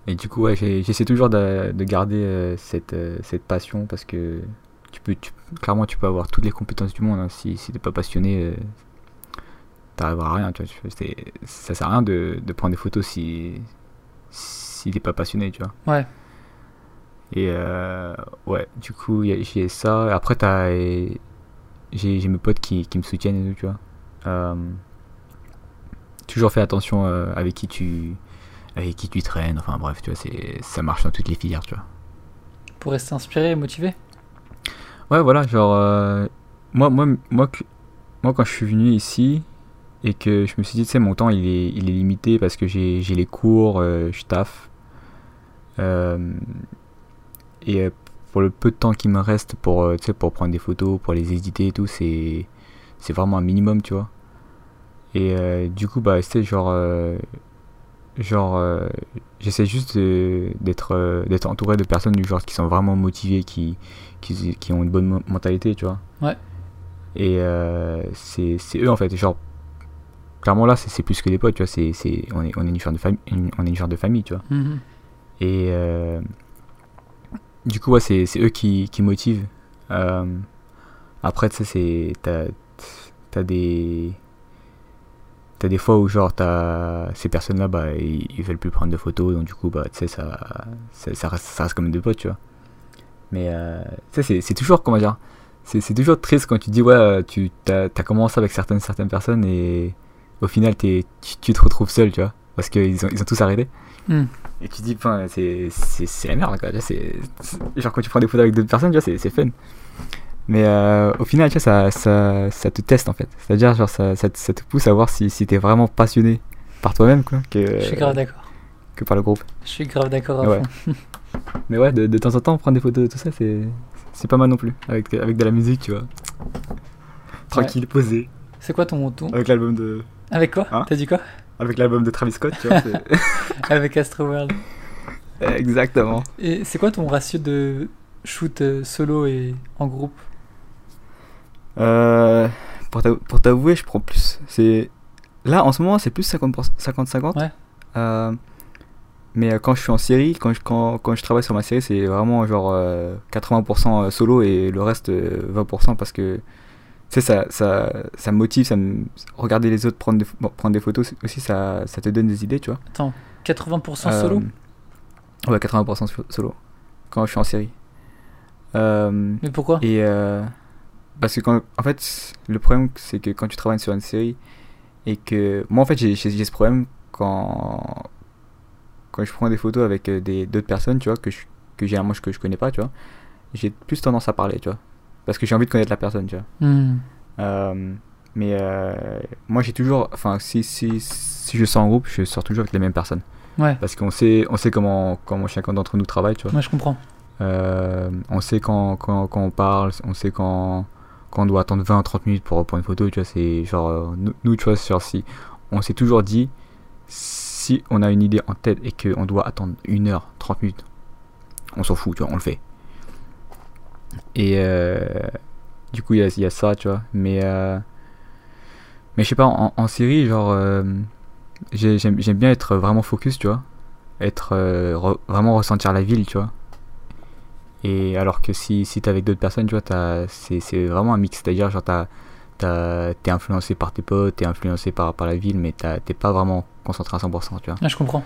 et du coup ouais j'essaie toujours de, de garder euh, cette, euh, cette passion parce que tu peux clairement tu peux avoir toutes les compétences du monde hein. si si t'es pas passionné t'arriveras à rien tu vois ça sert à rien de, de prendre des photos si si t'es pas passionné tu vois ouais et euh, ouais, du coup, j'ai ça. Après, j'ai mes potes qui, qui, me soutiennent et tout, tu vois. Euh, toujours fait attention euh, avec qui tu avec qui tu traînes. Enfin bref, tu vois, ça marche dans toutes les filières, tu vois. Pour rester inspiré et motivé? Ouais, voilà, genre moi, moi, moi, moi, quand je suis venu ici et que je me suis dit, tu sais, mon temps, il est, il est limité parce que j'ai j'ai les cours, euh, je taffe. Euh, et euh, pour le peu de temps qui me reste pour, euh, pour prendre des photos, pour les éditer et tout, c'est c'est vraiment un minimum, tu vois. Et euh, du coup, bah, sais, genre, euh, genre euh, j'essaie juste d'être d'être entouré de personnes du genre qui sont vraiment motivées, qui, qui, qui ont une bonne mentalité, tu vois. Ouais. Et c'est c'est eux, en fait, genre, clairement là, c'est c'est plus que des potes, tu vois, c'est c'est- on, est, on, est une genre de famille, on est une genre de famille, tu vois. Mhm. Et du coup, c'est eux qui, motivent. Euh, après, tu sais, c'est. T'as t'as des. T'as des fois où, genre, t'as. Ces personnes-là, bah, ils, veulent plus prendre de photos, donc du coup, bah, tu sais, ça, ça, reste, comme des potes, tu vois. Mais, euh, tu sais, c'est- toujours, comment dire. C'est toujours triste quand tu dis, ouais, tu as, commencé avec certaines, certaines personnes et au final, tu, tu te retrouves seul, tu vois. Parce qu'ils ont, ils ont tous arrêté. Hmm. Et tu te dis, enfin, c'est la merde, quoi. Genre, quand tu prends des photos avec d'autres personnes, tu vois, c'est c'est fun. Mais euh, au final, tu vois, ça, ça, ça te teste, en fait. C'est-à-dire, genre, ça, ça, te- ça te pousse à voir si, si t'es vraiment passionné par toi-même, quoi, que, Je suis grave d'accord. que par le groupe. Je suis grave d'accord Ouais. Mais ouais, de, de temps en temps, prendre des photos de tout ça, c'est c'est pas mal non plus. Avec, avec de la musique, tu vois. Tranquille, posé. C'est quoi ton ton Avec l'album de, Avec quoi? Hein? T'as dit quoi? Avec l'album de Travis Scott, tu vois. Avec Astro World. Exactement. Et c'est quoi ton ratio de shoot euh, solo et en groupe Euh, pour t'av- pour t'avouer, je prends plus. C'est là en ce moment, c'est plus 50 50-50. Ouais. Euh, mais euh, quand je suis en série, quand je, quand, quand je travaille sur ma série, c'est vraiment genre euh, 80% solo et le reste euh, 20% parce que sais ça, ça, ça me motive, ça me regarder les autres prendre des, bon, prendre des photos aussi, ça, ça te donne des idées, tu vois. 80% Euh, solo Ouais, 80% so- solo quand je suis en série. Euh, Mais pourquoi? et euh, parce que quand, en fait, le problème c'est que quand tu travailles sur une série et que moi en fait j'ai ce problème quand quand je prends des photos avec euh, d'autres personnes, tu vois, que je, que généralement que je connais pas, tu vois, j'ai plus tendance à parler, tu vois, parce que j'ai envie de connaître la personne, tu vois. Hmm. Euh, mais euh, moi j'ai toujours, enfin si, si si je sors en groupe, je sors toujours avec les mêmes personnes, Ouais, parce qu'on sait on sait comment comment chacun d'entre nous travaille, tu vois. moi je comprends. Euh, on sait quand, quand, quand on parle, on sait quand, quand on doit attendre 20-30 minutes pour prendre une photo, tu vois, c'est genre, nous, tu vois, sur si, on s'est toujours dit, si on a une idée en tête et qu'on doit attendre 1 heure, 30 minutes, on s'en fout, tu vois, on le fait. Et euh, du coup, il y y a ça, tu vois, mais, euh, mais je sais pas, en, en série, genre, euh, j'ai- j'aime bien être vraiment focus, tu vois, être, re- vraiment ressentir la ville, tu vois. Et alors que si, si t'es avec d'autres personnes, tu vois, c'est vraiment un mix. C'est-à-dire, genre, t'es influencé par tes potes, t'es influencé par, par la ville, mais t'es pas vraiment concentré à 100%, tu vois. Ah, je comprends.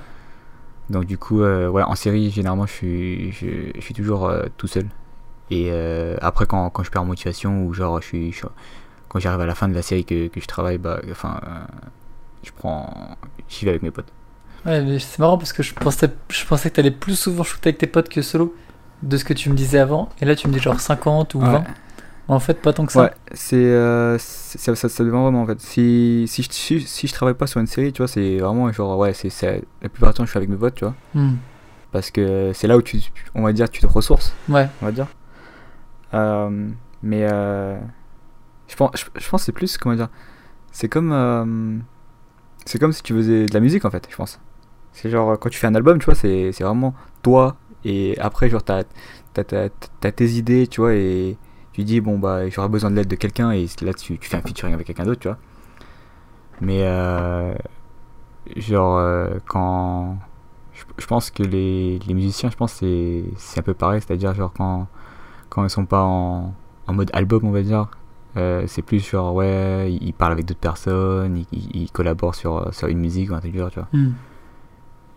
Donc, du coup, euh, ouais, en série, généralement, je suis, je, je suis toujours euh, tout seul. Et euh, après, quand, quand je perds en motivation, ou genre, je suis, je- quand j'arrive à la fin de la série que, que je travaille, bah, enfin, euh, je prends. J'y vais avec mes potes. Ouais, mais c'est marrant parce que je pensais, je pensais que t'allais plus souvent shooter avec tes potes que solo de ce que tu me disais avant. Et là, tu me dis genre 50 ou 20. Ouais. En fait, pas tant que ça. Ouais, c'est euh, c'est- ça, ça, ça dépend vraiment en fait. Si, si, je, si, si je travaille pas sur une série, tu vois, c'est vraiment genre, ouais, c'est c'est- la plupart du temps je suis avec mes potes, tu vois. Hmm. Parce que c'est là où tu, on va dire, tu te ressources, Ouais, on va dire. Euh, mais euh, je pense, je, c'est plus, comment dire, c'est comme, euh, c'est comme si tu faisais de la musique en fait, je pense. C'est genre, quand tu fais un album, tu vois, c'est vraiment toi, et après, genre, t'as t'as tes idées, tu vois, et tu dis, bon, bah, j'aurais besoin de l'aide de quelqu'un, et là, tu, tu fais un featuring avec quelqu'un d'autre, tu vois. Mais, genre, quand. Je, pense que les, musiciens, je pense, c'est un peu pareil, c'est-à-dire, genre, quand, quand ils sont pas en, en mode album, on va dire, euh, c'est plus genre, ouais, ils, parlent avec d'autres personnes, ils, collaborent sur, sur une musique ou un truc tu vois. Hmm.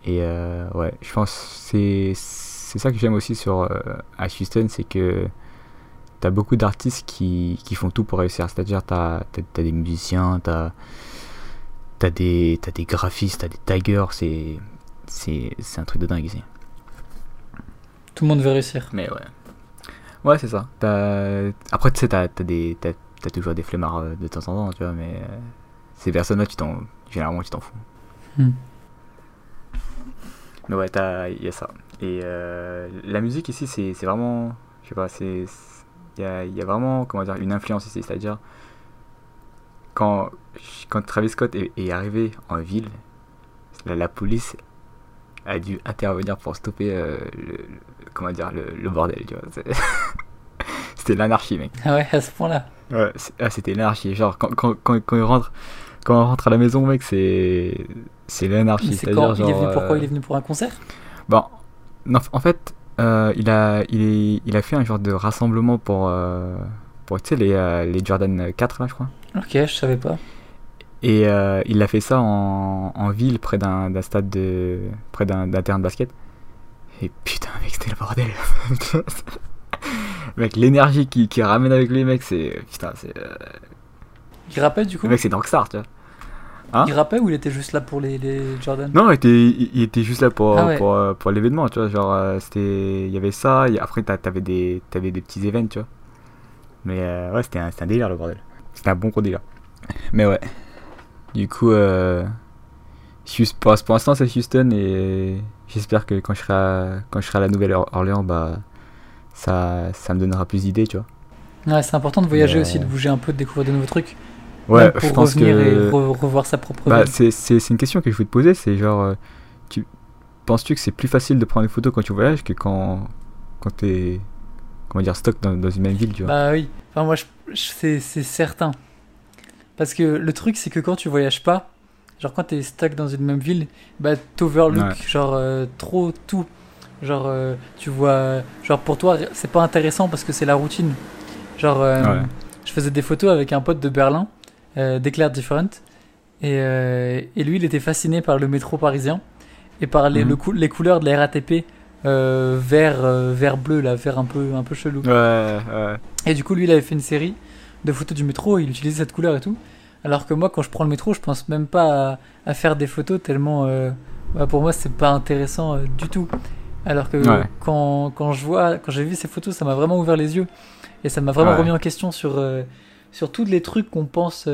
Et euh, ouais, je pense c'est c'est ça que j'aime aussi sur euh, à Houston, c'est que t'as beaucoup d'artistes qui, qui font tout pour réussir. C'est-à-dire t'as as, des musiciens, t'as as des t'as des graphistes, t'as des taggers, c'est un truc de dingue ici. tout le monde veut réussir. Mais ouais. Ouais, c'est ça. Après, tu sais, t'as t'as des, t'as toujours des flemmards euh, de temps en temps, tu vois, mais euh, ces personnes-là, tu t'en, généralement, tu t'en fous. Hmm. Mais ouais, il y a ça. Et euh, la musique ici, c'est c'est vraiment, je sais pas, c'est, il y a, y a vraiment, comment dire, une influence ici, c'est-à-dire quand, quand Travis Scott est, est arrivé en ville, la, la police a dû intervenir pour stopper euh, le, le- comment dire, le, le bordel, tu vois. C'était l'anarchie, mec. Ah ouais, à ce point-là. Ouais, ah, c'était l'anarchie. Genre, quand, quand, quand, quand il rentre, quand on rentre à la maison, mec, c'est, c'est l'anarchie. c'est quand il est venu, pourquoi? Euh, il est venu pour un concert? Bon, non, en fait, euh, il, a, il, est- il a fait un genre de rassemblement pour, euh, pour tu sais, les, euh, les Jordan 4, là, je crois. Ok, je savais pas. Et euh, il a fait ça en, en ville, près d'un stade de. près d'un terrain de basket. Et putain, mec, c'était le bordel. mec, l'énergie qui, qui ramène avec lui, mec, c'est. Putain, c'est. euh, Il rappait du coup Le mec, c'est Darkstar, tu vois. hein Il rappait ou il était juste là pour les, les Jordan? Non, il était, il, était juste là pour, Ah ouais. pour, euh, pour l'événement, tu vois. Genre, c'était. Il y avait ça, et après, t'avais des, t'avais des petits événements, tu vois. Mais euh, ouais, c'était un, c'était un délire, le bordel. C'était un bon gros délire. Mais ouais. Du coup, euh, pour, pour l'instant, c'est Houston, et j'espère que quand je serai à, quand je serai à la Nouvelle-Orléans, bah. Ça, ça me donnera plus d'idées, tu vois. Ouais, c'est important de voyager Mais, aussi, de euh, bouger un peu, de découvrir de nouveaux trucs. Ouais, pour je pense revenir que. et re- revoir sa propre Bah, c'est, une question que je voulais te poser, c'est genre, euh, tu penses-tu que c'est plus facile de prendre des photos quand tu voyages que quand, quand t'es, comment dire, stock dans, dans une même ville, tu vois? Bah oui, enfin moi c'est certain. Parce que le truc c'est que quand tu voyages pas, genre quand t'es stuck dans une même ville, bah t'overlook Ouais. genre euh, trop tout. Genre euh, tu vois, genre pour toi c'est pas intéressant parce que c'est la routine. Genre euh, Ouais. je faisais des photos avec un pote de Berlin, Declare Different, et, et lui il était fasciné par le métro parisien et par les, Mhm. le cou- les couleurs de la RATP vert, vert bleu là, vert un peu, un peu chelou. Ouais, ouais. Et du coup, lui, il avait fait une série de photos du métro, il utilisait cette couleur et tout. Alors que moi, quand je prends le métro, je pense même pas à, à faire des photos tellement. euh, bah, pour moi, c'est pas intéressant euh, du tout. Alors que Ouais. quand, quand je vois, quand j'ai vu ces photos, ça m'a vraiment ouvert les yeux. Et ça m'a vraiment Ouais. remis en question sur, euh, sur tous les trucs qu'on pense.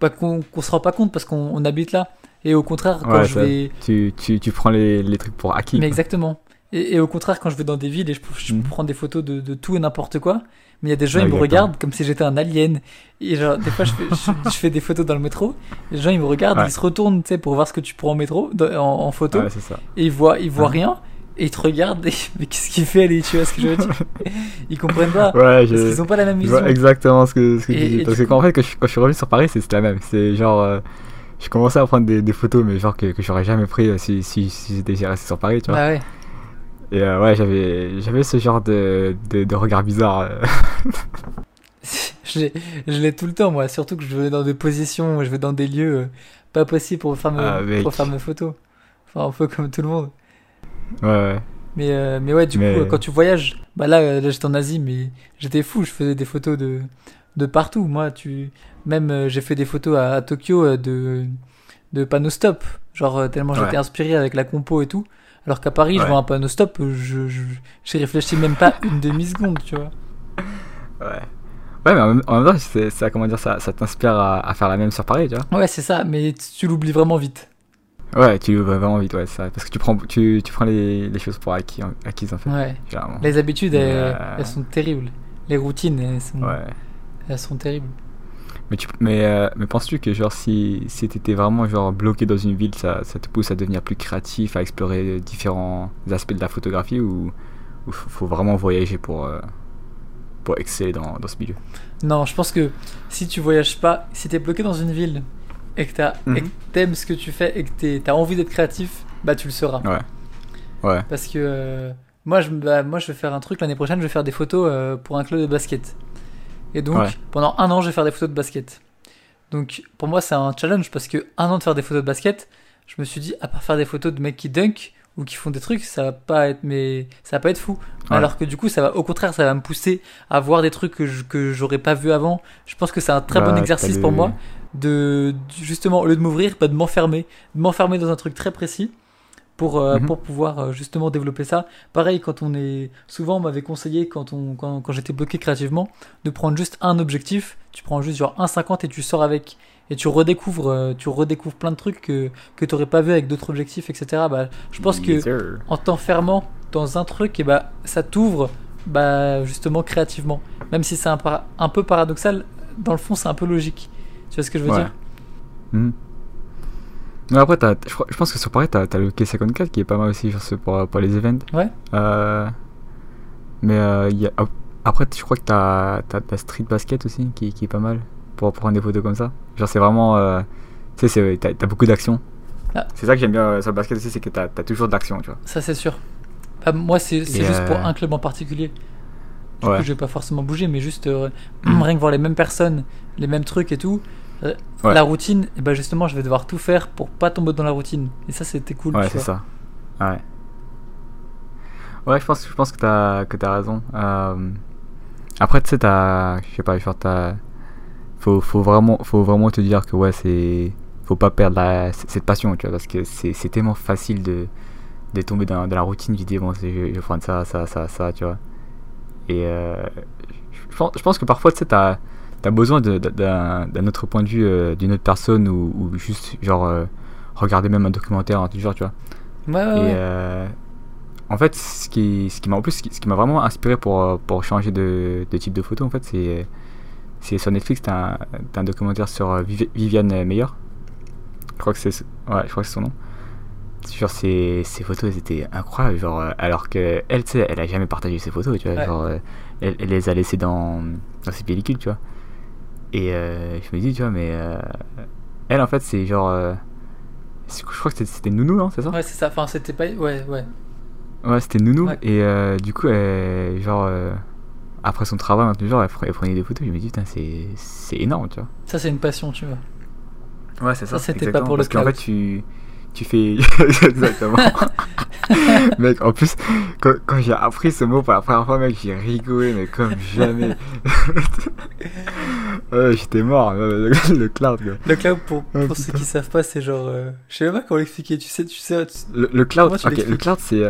bah, qu'on qu'on se rend pas compte parce qu'on on habite là. Et au contraire, quand Ouais, je vais. Tu, tu, tu prends les, les trucs pour acquis. Mais quoi. exactement. Et, et au contraire, quand je vais dans des villes et je, je Mhm. prends des photos de, de tout et n'importe quoi, mais il y a des gens, Ouais, ils me regardent comme si j'étais un alien. Et genre, des fois, je fais, je, je fais des photos dans le métro, les gens, ils me regardent, Ouais. ils se retournent, tu sais, pour voir ce que tu prends au métro, dans- en, en photo, Ouais, c'est ça. et ils voient, ils voient Ouais. rien, et ils te regardent, et, mais qu'est-ce qu'il fait, lui, tu vois ce que je veux dire? Ils comprennent pas, Ouais, parce qu'ils ont pas la même vision. exactement ce que, ce que Et- tu dis. Parce que quand, en fait, quand je, quand je suis revenu sur Paris, c'est- c'était la même. C'est genre. euh, je commençais à prendre des, des photos, mais genre que, que j'aurais jamais pris euh, si, si, si j'étais resté sur Paris, tu vois. Bah ouais. Et euh, ouais, j'avais, j'avais ce genre de, de, de regard bizarre. euh. je l'ai- je l'ai tout le temps, moi, surtout que je vais dans des positions, je vais dans des lieux euh, pas possibles pour faire, mes, Ah, pour faire mes photos. Enfin, un peu comme tout le monde. Ouais, ouais. Mais, euh, mais ouais, du Mais- coup, quand tu voyages, bah là, là j'étais en Asie, mais j'étais fou, je faisais des photos de, de partout. Moi, tu, même j'ai fait des photos à, à Tokyo de, de panneaux stop, genre tellement j'étais inspiré avec la compo et tout. Alors qu'à Paris, je vois un panneau stop, je, je, j'y réfléchis même pas une demi-seconde, tu vois. Ouais. Ouais, mais en même, en même temps, c'est, ça, comment dire, ça, ça t'inspire à, à faire la même sur Paris, tu vois. Ouais, c'est ça, mais tu, l'oublies vraiment vite. Ouais, tu vas vraiment vite, ouais, ça. Parce que tu prends, tu, tu prends les, les choses pour acquis, en- acquises, en fait. Ouais. Généralement. Les habitudes, elles, euh, elles sont terribles. Les routines, elles sont, Ouais. elles sont terribles. Mais, tu, mais, euh, mais penses-tu que genre si, si t'étais vraiment genre bloqué dans une ville, ça, ça te pousse à devenir plus créatif, à explorer différents aspects de la photographie ou il faut vraiment voyager pour, euh, pour exceller dans, dans ce milieu? Non, je pense que si tu voyages pas, si t'es bloqué dans une ville et que et que t'aimes ce que tu fais et que t'es- t'as envie d'être créatif, bah tu le seras. Ouais. Ouais. Parce que euh, moi, je, bah, moi, je vais faire un truc l'année prochaine, je vais faire des photos euh, pour un club de basket. Et donc, Ouais. pendant un an, je vais faire des photos de basket. Donc, pour moi, c'est un challenge parce que un an de faire des photos de basket, je me suis dit, à part faire des photos de mecs qui dunk ou qui font des trucs, ça va pas être, mais ça va pas être fou. Ouais. Alors que du coup, ça va, au contraire, ça va me pousser à voir des trucs que je- que j'aurais pas vu avant. Je pense que c'est un très Bah, bon exercice pour moi de, justement, au lieu de m'ouvrir, pas de m'enfermer, de m'enfermer dans un truc très précis pour, euh, Mhm. pour pouvoir euh, justement développer ça. Pareil, quand on est. Souvent, on m'avait conseillé, quand, on, quand, quand j'étais bloqué créativement, de prendre juste un objectif. Tu prends juste genre 1,50 et tu sors avec. Et tu redécouvres, euh, tu redécouvres plein de trucs que, que tu n'aurais pas vu avec d'autres objectifs, etc. Bah, je pense que Yes, en t'enfermant dans un truc, et bah, ça t'ouvre bah, justement créativement. Même si c'est un, un peu paradoxal, dans le fond, c'est un peu logique. Tu vois ce que je veux Ouais. dire? Mhm. Mais après, t'as- je, crois- je pense que sur Paris, t'as as le K54 qui est pas mal aussi genre, c'est pour, pour les events. Ouais. Euh, mais euh, il y a, ap- après, je crois que t'as as, Street Basket aussi qui, qui est pas mal pour prendre des photos comme ça. Genre, c'est vraiment. euh, tu sais, c'est- t'as as beaucoup d'action. Ah. C'est ça que j'aime bien euh, sur le basket aussi, c'est que t'as as toujours de l'action, tu vois. Ça, c'est sûr. Bah, moi, c'est c'est Et, juste pour euh, un club en particulier. Du Ouais. coup, je vais pas forcément bouger, mais juste euh, rien que voir les mêmes personnes, les mêmes trucs et tout. Euh, Ouais. La routine, et bah justement, je vais devoir tout faire pour pas tomber dans la routine. Et ça, c'était cool. Ouais, c'est ça. Ouais. Ouais, je pense, je pense que t'as que as raison. Euh, après, tu sais, t'as. Je sais pas, genre, t'as. Faut, faut, vraiment, faut vraiment te dire que, ouais, c'est. Faut pas perdre la, cette passion, tu vois, parce que c'est tellement facile de, de tomber dans, dans la routine. Tu dis, bon, je vais prendre ça, ça, ça, ça, tu vois. Et euh, je, pense, je pense que parfois, tu sais, t'as as besoin d'un autre point de vue euh, d'une autre personne ou, ou juste, genre, euh, regarder même un documentaire, genre, tu vois. Ouais, ouais, Et euh, en fait, ce qui, ce qui m'a en plus, ce qui, m'a vraiment inspiré pour, pour changer de, de type de photo, en fait, c'est, c'est sur Netflix, t'as un, t'as un documentaire sur Vivi- Viviane Meyer. Je crois que c'est, ouais, je crois que c'est son nom. Genre, ses, ses photos, elles étaient incroyables, genre, alors que elle, tu sais, elle a jamais partagé ses photos, tu vois, Ouais. genre, elle, elle les a laissées dans, dans ses pellicules, tu vois. Et euh, je me dis, tu vois, mais euh, elle, en fait, c'est genre, euh, je crois que c'était, Nounou, non, c'est ça? Ouais, c'est ça. Enfin, c'était pas. Ouais, ouais. Ouais, c'était Nounou. Ouais. Et euh, du coup, elle, genre, après son travail, genre, elle, pre- elle prenait des photos. Je me dis, putain, c'est, énorme, tu vois. Ça, c'est une passion, tu vois. Ouais, c'est Ça, c'était pas pour le Parce qu'en fait, tu, tu fais. Exactement. mec, en plus, quand, quand j'ai appris ce mot pour la première fois, mec, j'ai rigolé, mais comme jamais. ouais, j'étais mort, le, cloud, quoi. Le cloud, pour, Ah, pour ceux qui savent pas, c'est genre. euh, je sais même pas comment l'expliquer. Tu sais, tu sais. tu- Le, le cloud, Comment tu ok, le cloud, c'est,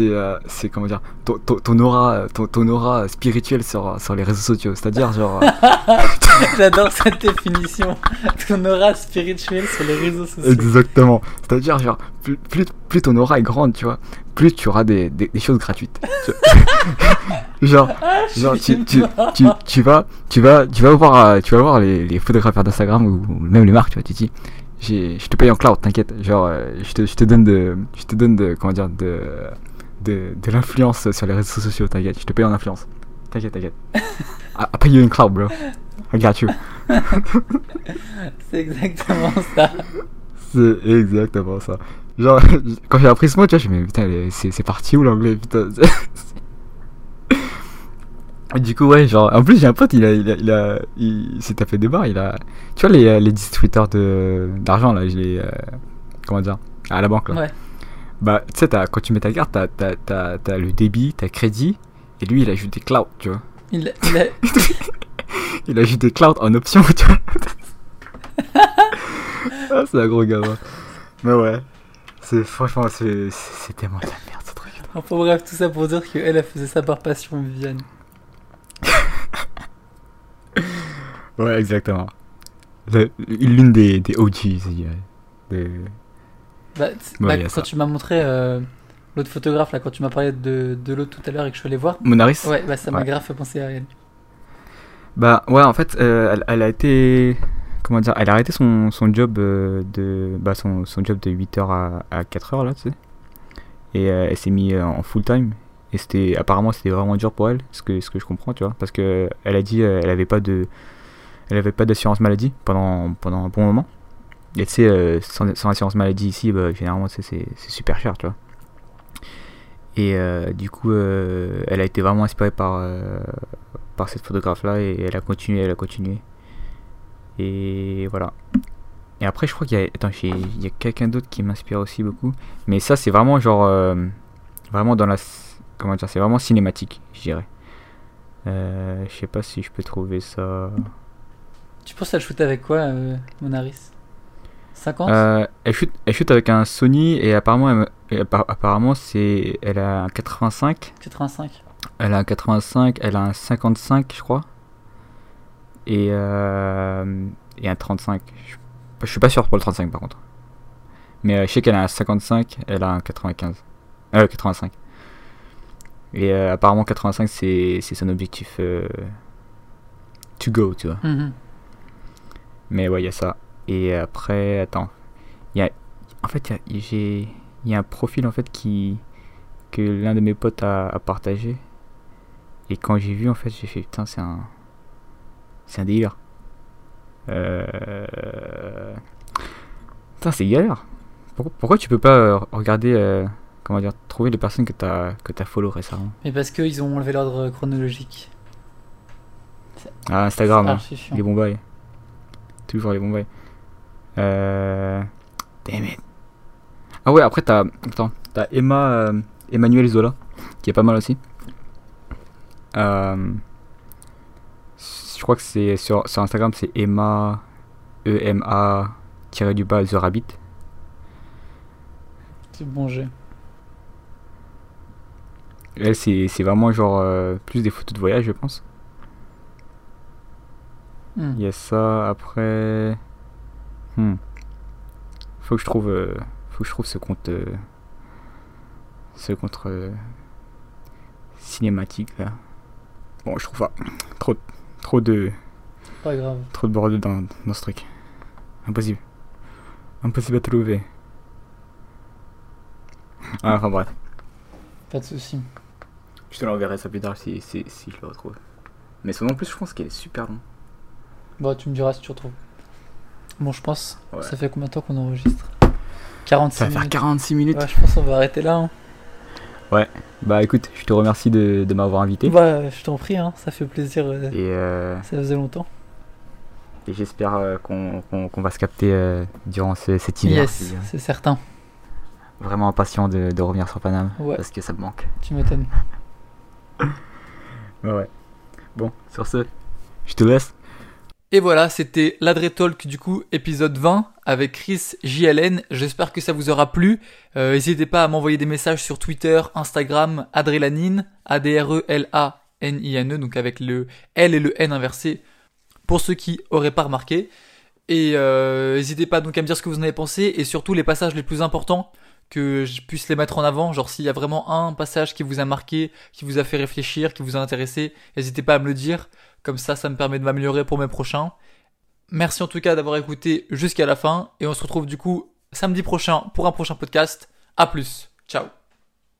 euh, c'est, comment dire, ton, ton, ton aura, ton, ton aura spirituelle sur, sur les réseaux sociaux. C'est-à-dire, genre. euh, J'adore cette définition. Ton aura spirituelle sur les réseaux sociaux. Exactement. C'est-à-dire, genre, plus, plus, plus ton aura est grande, tu vois, plus tu auras des, des, des choses gratuites. Tu- genre, genre tu, tu, tu, tu vas, tu vas, tu vas voir, euh, tu vas voir les, les photographes d'Instagram ou, même les marques, tu vois, tu dis, je te paye en cloud, t'inquiète. Genre, euh, je te, je te donne de, je te donne de, comment dire, de, de, de l'influence sur les réseaux sociaux, t'inquiète. Je te paye en influence. T'inquiète, t'inquiète. I pay you in cloud, bro. I got you. C'est exactement ça. C'est exactement ça. Genre, quand j'ai appris ce mot, tu vois, je me dis, putain, mais c'est c'est parti où l'anglais, putain Du coup, ouais, genre, en plus, j'ai un pote, il a, il a, il, a- il s'est tapé des barres, il a, tu vois, les, les distributeurs de- d'argent, là, je les, euh, comment dire, à la banque, là. Ouais. Bah, tu sais, t'as- quand tu mets ta carte, t'as, t'as, t'as, t'as le débit, t'as crédit, et lui, il a ajouté cloud, tu vois. Il, il a- Il a ajouté cloud en option, tu vois. ah, c'est un gros gamin. Mais ouais, c'est, franchement, c'est, tellement de la merde, ce truc. Enfin bref, tout ça pour dire qu'elle, elle faisait ça par passion, Viviane. Ouais, exactement. L'une des, des OG. Des- Bah, bah, quand ça. tu m'as montré euh, l'autre photographe, là, quand tu m'as parlé de, de l'autre tout à l'heure et que je suis allé voir, Monaris? Ouais, bah, ça m'a Ouais. grave fait penser à elle. Bah ouais, en fait, euh, elle, elle a été... Comment dire Elle a arrêté son, son job euh, de... Bah son, son job de 8h à, à 4h, là, tu sais. Et euh, elle s'est mise euh, en full time. Et c'était... Apparemment, c'était vraiment dur pour elle, ce que, ce que je comprends, tu vois. Parce que elle a dit elle avait pas de... Elle avait pas d'assurance maladie pendant, pendant un bon moment. Et tu sais, sans, assurance maladie ici, bah, généralement, c'est c'est super cher, tu vois. Et du coup, elle a été vraiment inspirée par, par cette photographe-là et elle a continué, elle a continué. Et voilà. Et après, je crois qu'il y a, attends, il y a quelqu'un d'autre qui m'inspire aussi beaucoup. Mais ça, c'est vraiment genre, euh, vraiment dans la, comment dire, c'est vraiment cinématique, je dirais. Euh, je sais pas si je peux trouver ça. Tu penses à le shoot avec quoi, euh, Monaris? 50 Euh, elle, shoot, elle shoot avec un Sony et apparemment, elle apparemment c'est, elle a un 85. 85 Elle a un 85, elle a un 55, je crois. Et, euh, et un 35. Je, je suis pas sûr pour le 35 par contre. Mais euh, je sais qu'elle a un 55, elle a un 95. Euh, 85. Et euh, apparemment 85 c'est, son objectif to go, tu vois. Mhm. Mais ouais, il y a ça. Et après, attends. Y a, en fait, il y a, j'ai, il y a un profil en fait qui que l'un de mes potes a, a partagé. Et quand j'ai vu, en fait, j'ai fait putain, c'est un, c'est un délire. Euh... Putain, c'est galère. Pourquoi, pourquoi tu peux pas euh, regarder, euh, comment dire, trouver les personnes que t'as que t'as follow récemment? Mais parce qu'ils ont enlevé l'ordre chronologique. Ah, Instagram. C'est hein. Les bons bails. Toujours les bons bails. Euh... Damn it. Ah ouais, après t'as... Attends, t'as Emma... euh, Emmanuel Zola, qui est pas mal aussi. Euh... Je crois que c'est sur, sur Instagram, c'est Emma... E-M-A... tiré du bas The Rabbit. C'est bon jeu. Elle, c'est c'est vraiment genre... euh, plus des photos de voyage, je pense. Hmm. Il y a ça, après... Hmm. Faut que je trouve... euh, faut que je trouve ce compte... euh, ce compte... cinématique, là. Bon, je trouve pas. Trop, trop de... Pas grave. Trop de bordel dans, dans ce truc. Impossible. Impossible à trouver. Ah, enfin bref. Pas de soucis. Je te l'enverrai ça plus tard si, si, si je le retrouve. Mais son nom en plus, je pense qu'il est super long. Bon, tu me diras si tu retrouves. Bon, je pense. Ouais. Ça fait combien de temps qu'on enregistre? 46 Ça va faire minutes. 46 minutes. Ouais, je pense qu'on va arrêter là. hein. Bah écoute, je te remercie de, de m'avoir invité. Bah, je t'en prie, hein, ça fait plaisir. euh, Et, euh, Ça faisait longtemps. et j'espère euh, qu'on va se capter durant ce- cet hiver. Yes, c'est certain. Vraiment impatient de, de revenir sur Paname. Ouais. Parce que ça me manque. Tu m'étonnes. Ouais, ouais. Bon, sur ce, je te laisse. Et voilà, c'était l'Adre Talk du coup, épisode 20 avec Chris JLN. J'espère que ça vous aura plu. Euh, N'hésitez pas à m'envoyer des messages sur Twitter, Instagram, Adrelanine, A-D-R-E-L-A-N-I-N-E, donc avec le L et le N inversé, pour ceux qui auraient pas remarqué. Et euh, n'hésitez pas donc à me dire ce que vous en avez pensé et surtout les passages les plus importants que je puisse les mettre en avant. Genre s'il y a vraiment un passage qui vous a marqué, qui vous a fait réfléchir, qui vous a intéressé, n'hésitez pas à me le dire. Comme ça, ça me permet de m'améliorer pour mes prochains. Merci en tout cas d'avoir écouté jusqu'à la fin et on se retrouve du coup samedi prochain pour un prochain podcast. À plus. Ciao.